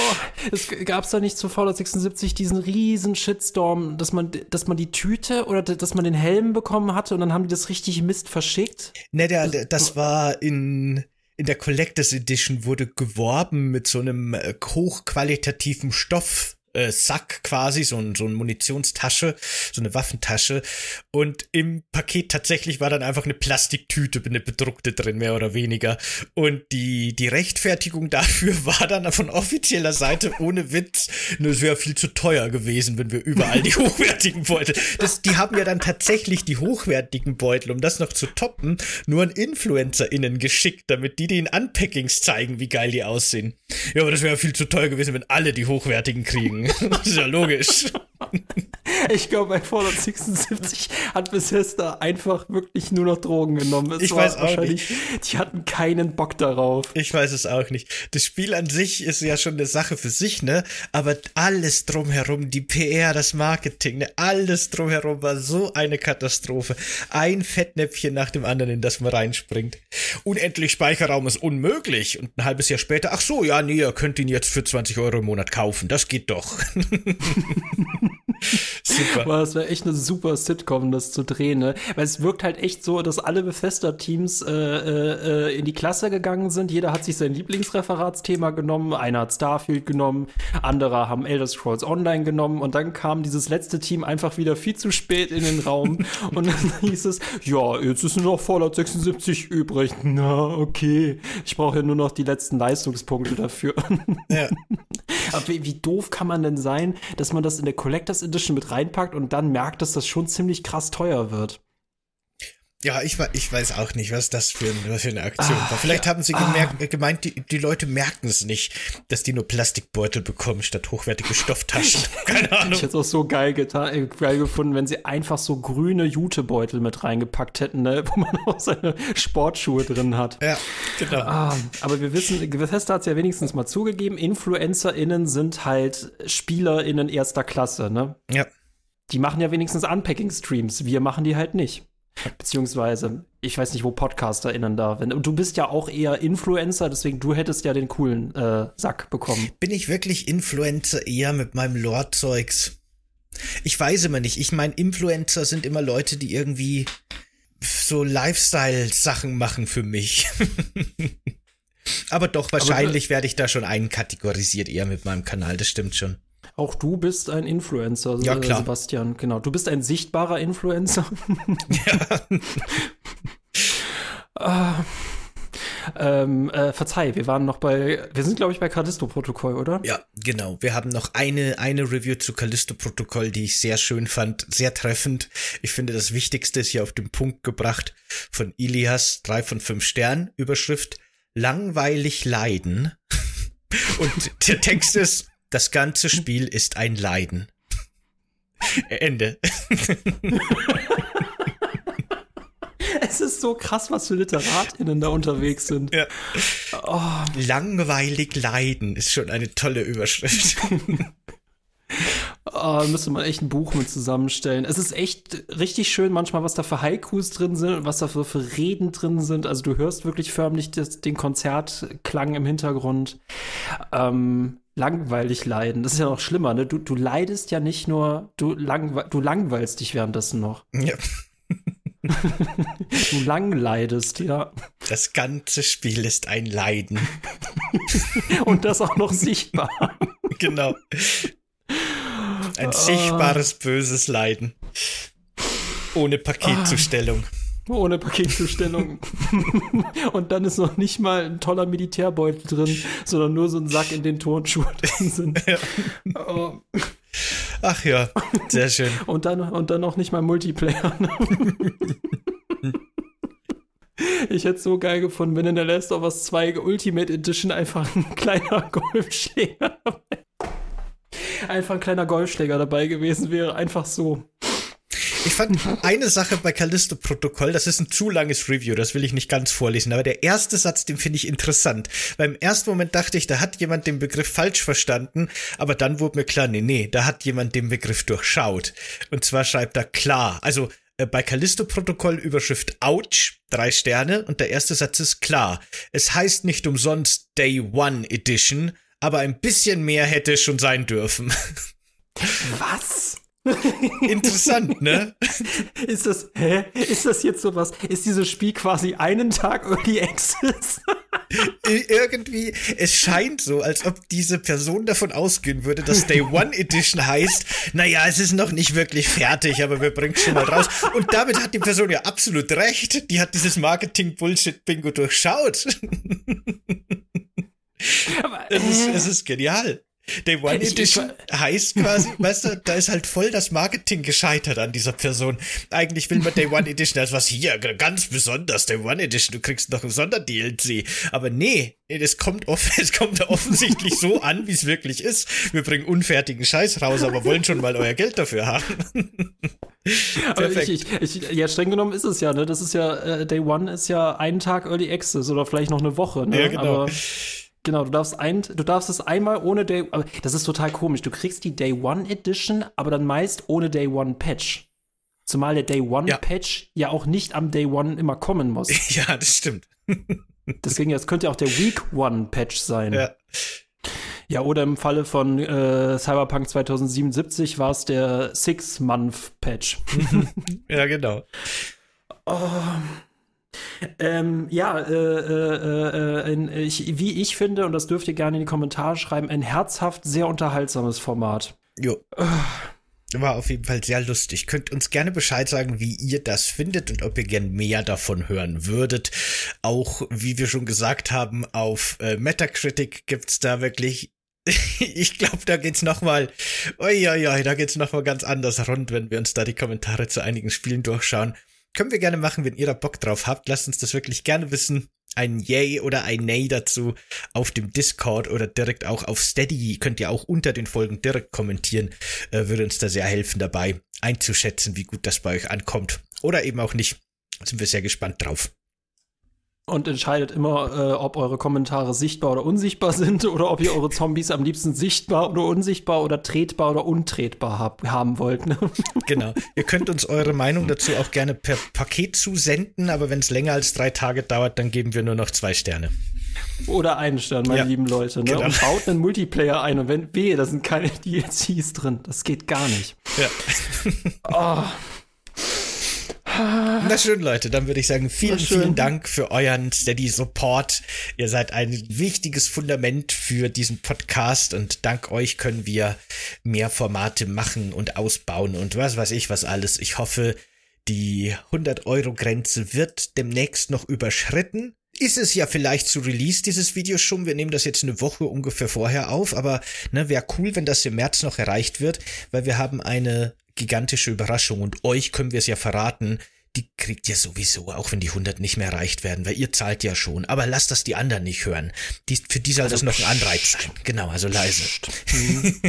es gab es da nicht zu Fallout 76 diesen riesen Shitstorm, dass man, dass man die Tüte oder dass man den Helm bekommen hatte und dann haben die das richtig Mist verschickt? Ne, der, der, das war in, in der Collectors Edition wurde geworben mit so einem äh, hochqualitativen Stoff äh, Sack quasi, so, ein, so eine Munitionstasche, so eine Waffentasche. Und im Paket tatsächlich war dann einfach eine Plastiktüte, eine bedruckte drin, mehr oder weniger. Und die, die Rechtfertigung dafür war dann von offizieller Seite ohne Witz, es wäre viel zu teuer gewesen, wenn wir überall die hochwertigen Beutel. Das, die haben ja dann tatsächlich die hochwertigen Beutel, um das noch zu toppen, nur an InfluencerInnen geschickt, damit die den Unpackings zeigen, wie geil die aussehen. Ja, aber das wäre viel zu teuer gewesen, wenn alle die hochwertigen kriegen. das ist ja logisch. Ich glaube, bei Fallout 76 hat Bethesda einfach wirklich nur noch Drogen genommen. Es ich weiß auch nicht. Die hatten keinen Bock darauf. Ich weiß es auch nicht. Das Spiel an sich ist ja schon eine Sache für sich, ne? Aber alles drumherum, die PR, das Marketing, ne? Alles drumherum war so eine Katastrophe. Ein Fettnäpfchen nach dem anderen, in das man reinspringt. Unendlich Speicherraum ist unmöglich. Und ein halbes Jahr später, ach so, ja, nee, ihr könnt ihn jetzt für 20 Euro im Monat kaufen. Das geht doch. super. Aber das wäre echt eine super Sitcom, das zu drehen, ne? Weil es wirkt halt echt so, dass alle Bethesda-Teams äh, äh, in die Klasse gegangen sind. Jeder hat sich sein Lieblingsreferatsthema genommen. Einer hat Starfield genommen, andere haben Elder Scrolls Online genommen und dann kam dieses letzte Team einfach wieder viel zu spät in den Raum und dann hieß es, ja, jetzt ist nur noch Fallout 76 übrig. Na, okay. Ich brauche ja nur noch die letzten Leistungspunkte dafür. Ja. Aber wie, wie doof kann man denn sein, dass man das in der Collectors Edition mit reinpackt und dann merkt, dass das schon ziemlich krass teuer wird. Ja, ich, ich weiß auch nicht, was das für, was für eine Aktion ah, war. Vielleicht ja, haben sie gemerkt, ah. gemeint, die, die Leute merken es nicht, dass die nur Plastikbeutel bekommen statt hochwertige Stofftaschen. Keine Ahnung. Ich hätte es auch so geil, getan, äh, geil gefunden, wenn sie einfach so grüne Jutebeutel mit reingepackt hätten, ne, wo man auch seine Sportschuhe drin hat. Ja, genau. Ah, aber wir wissen, Bethesda hat es ja wenigstens mal zugegeben, InfluencerInnen sind halt SpielerInnen erster Klasse, ne? Ja. Die machen ja wenigstens Unpacking-Streams. Wir machen die halt nicht. Beziehungsweise, ich weiß nicht, wo PodcasterInnen da sind. Und du bist ja auch eher Influencer, deswegen du hättest ja den coolen äh, Sack bekommen. Bin ich wirklich Influencer eher mit meinem Lore-Zeugs? Ich weiß immer nicht. Ich meine, Influencer sind immer Leute, die irgendwie so Lifestyle-Sachen machen für mich. Aber doch, wahrscheinlich werde ich da schon einkategorisiert eher mit meinem Kanal, das stimmt schon. Auch du bist ein Influencer, ja, klar. Sebastian. Genau. Du bist ein sichtbarer Influencer. Ja. ah. Ähm, äh, verzeih, wir waren noch bei, wir sind glaube ich bei Callisto-Protokoll, oder? Ja, genau. Wir haben noch eine, eine Review zu Callisto-Protokoll, die ich sehr schön fand, sehr treffend. Ich finde, das Wichtigste ist hier auf den Punkt gebracht von Ilias, drei von fünf Sternen, Überschrift, langweilig leiden. Und der Text ist, das ganze Spiel ist ein Leiden. Ende. es ist so krass, was für LiteratInnen da unterwegs sind. Ja. Oh. Langweilig leiden ist schon eine tolle Überschrift. Oh, müsste man echt ein Buch mit zusammenstellen. Es ist echt richtig schön manchmal, was da für Haikus drin sind und was da für, für Reden drin sind. Also du hörst wirklich förmlich das, den Konzertklang im Hintergrund. Ähm, langweilig leiden. Das ist ja noch schlimmer, ne? Du, du leidest ja nicht nur, du, langwe du langweilst dich währenddessen noch. Ja. du lang leidest, ja. Das ganze Spiel ist ein Leiden. Und das auch noch sichtbar. genau. Ein sichtbares, böses Leiden. Ohne Paketzustellung. Ohne Paketzustellung. Und dann ist noch nicht mal ein toller Militärbeutel drin, sondern nur so ein Sack, in den Turnschuhe drin sind. Ja. Oh. Ach ja, sehr schön. und, dann, und dann noch nicht mal Multiplayer. Ich hätte es so geil gefunden, wenn in der Last of Us 2 Ultimate Edition einfach ein kleiner Golfschläger einfach ein kleiner Golfschläger dabei gewesen wäre. Einfach so. Ich fand eine Sache bei Callisto-Protokoll, das ist ein zu langes Review, das will ich nicht ganz vorlesen, aber der erste Satz, den finde ich interessant. Beim ersten Moment dachte ich, da hat jemand den Begriff falsch verstanden, aber dann wurde mir klar, nee, nee, da hat jemand den Begriff durchschaut. Und zwar schreibt er klar, also äh, bei Callisto-Protokoll Überschrift Ouch, drei Sterne, und der erste Satz ist klar. Es heißt nicht umsonst Day One Edition, aber ein bisschen mehr hätte schon sein dürfen. Was? Interessant, ne? Ist das, hä? Ist das jetzt sowas? Ist dieses Spiel quasi einen Tag Early Access? Irgendwie, es scheint so, als ob diese Person davon ausgehen würde, dass Day One Edition heißt, naja, es ist noch nicht wirklich fertig, aber wir bringen es schon mal raus. Und damit hat die Person ja absolut recht. Die hat dieses Marketing-Bullshit-Bingo durchschaut. Aber, äh, es, ist, es ist genial. Day One Edition heißt quasi, weißt du, da ist halt voll das Marketing gescheitert an dieser Person. Eigentlich will man Day One Edition als was hier, ganz besonders Day One Edition, du kriegst noch ein Sonder-DLC. Aber nee, es kommt, off es kommt offensichtlich so an, wie es wirklich ist. Wir bringen unfertigen Scheiß raus, aber wollen schon mal euer Geld dafür haben. aber ich, ich, ich, ja, streng genommen ist es ja, ne? Das ist ja, äh, Day One ist ja einen Tag Early Access oder vielleicht noch eine Woche, ne? Ja, genau. Aber Genau, du darfst ein, du darfst es einmal ohne Day, aber das ist total komisch. Du kriegst die Day One Edition, aber dann meist ohne Day One Patch. Zumal der Day One ja. Patch ja auch nicht am Day One immer kommen muss. Ja, das stimmt. Deswegen, das könnte ja auch der Week One Patch sein. Ja. Ja, oder im Falle von äh, Cyberpunk 2077 war es der Six-Month-Patch. ja, genau. Oh, ähm, ja, äh, äh, äh, ich, wie ich finde, und das dürft ihr gerne in die Kommentare schreiben, ein herzhaft sehr unterhaltsames Format. Jo. War auf jeden Fall sehr lustig. Könnt uns gerne Bescheid sagen, wie ihr das findet und ob ihr gern mehr davon hören würdet. Auch, wie wir schon gesagt haben, auf äh, Metacritic gibt's da wirklich ich glaube, da geht's noch mal, oi, oi, oi, da geht's noch mal ganz anders rund, wenn wir uns da die Kommentare zu einigen Spielen durchschauen. Können wir gerne machen, wenn ihr da Bock drauf habt. Lasst uns das wirklich gerne wissen. Ein Yay oder ein Nay dazu auf dem Discord oder direkt auch auf Steady. Könnt ihr auch unter den Folgen direkt kommentieren. Äh, würde uns da sehr helfen dabei einzuschätzen, wie gut das bei euch ankommt. Oder eben auch nicht. Sind wir sehr gespannt drauf und entscheidet immer, äh, ob eure Kommentare sichtbar oder unsichtbar sind oder ob ihr eure Zombies am liebsten sichtbar oder unsichtbar oder tretbar oder untretbar hab, haben wollt. Ne? Genau. Ihr könnt uns eure Meinung dazu auch gerne per Paket zusenden, aber wenn es länger als drei Tage dauert, dann geben wir nur noch zwei Sterne. Oder einen Stern, meine ja, lieben Leute. Ne? Genau. Und baut einen Multiplayer ein und wenn wehe, da sind keine DLCs drin. Das geht gar nicht. Ja. oh. Na schön, Leute, dann würde ich sagen, vielen, vielen Dank für euren Steady Support. Ihr seid ein wichtiges Fundament für diesen Podcast und dank euch können wir mehr Formate machen und ausbauen und was weiß ich was alles. Ich hoffe, die 100 Euro Grenze wird demnächst noch überschritten. Ist es ja vielleicht zu Release dieses Video schon. Wir nehmen das jetzt eine Woche ungefähr vorher auf, aber ne, wäre cool, wenn das im März noch erreicht wird, weil wir haben eine gigantische Überraschung und euch können wir es ja verraten, die kriegt ihr sowieso, auch wenn die 100 nicht mehr erreicht werden, weil ihr zahlt ja schon. Aber lasst das die anderen nicht hören. Die, für die soll also das noch ein Anreiz sein. Genau, also leise.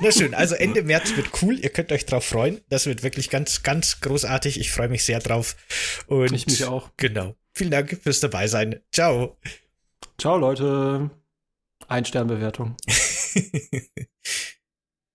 Na schön, also Ende März wird cool. Ihr könnt euch drauf freuen. Das wird wirklich ganz, ganz großartig. Ich freue mich sehr drauf. Und ich mich auch. Genau. Vielen Dank fürs dabei sein. Ciao. Ciao, Leute. Ein Sternbewertung.